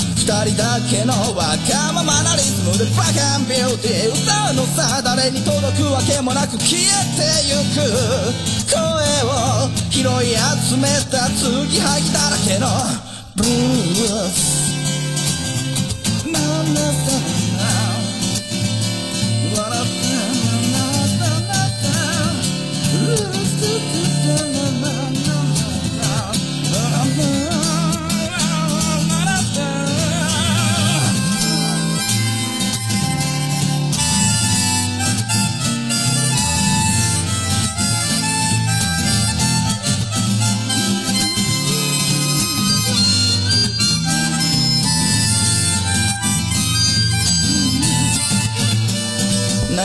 Speaker 8: 人だけのわがままなリズムでブラックアンビューティー歌うのさ誰に届く。わけもなく消えてゆく声を拾い集めた継ぎはぎだらけのブルース。ななな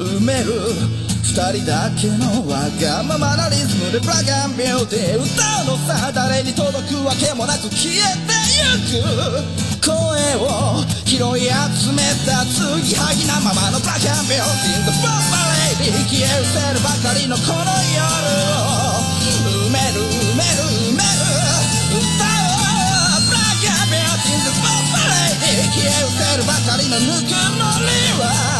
Speaker 8: 埋める。二人だけのわがままなリズムでブラガンビューティー歌うのさ誰に届くわけもなく消えてゆく。声を拾い集めた継ぎはぎなままのブラガンビューティー The Bomba Lady 消え失せるばかりのこの夜を埋める埋める埋める歌をブラガンビューティー The Bomba Lady 消え失せるばかりのぬくもりは。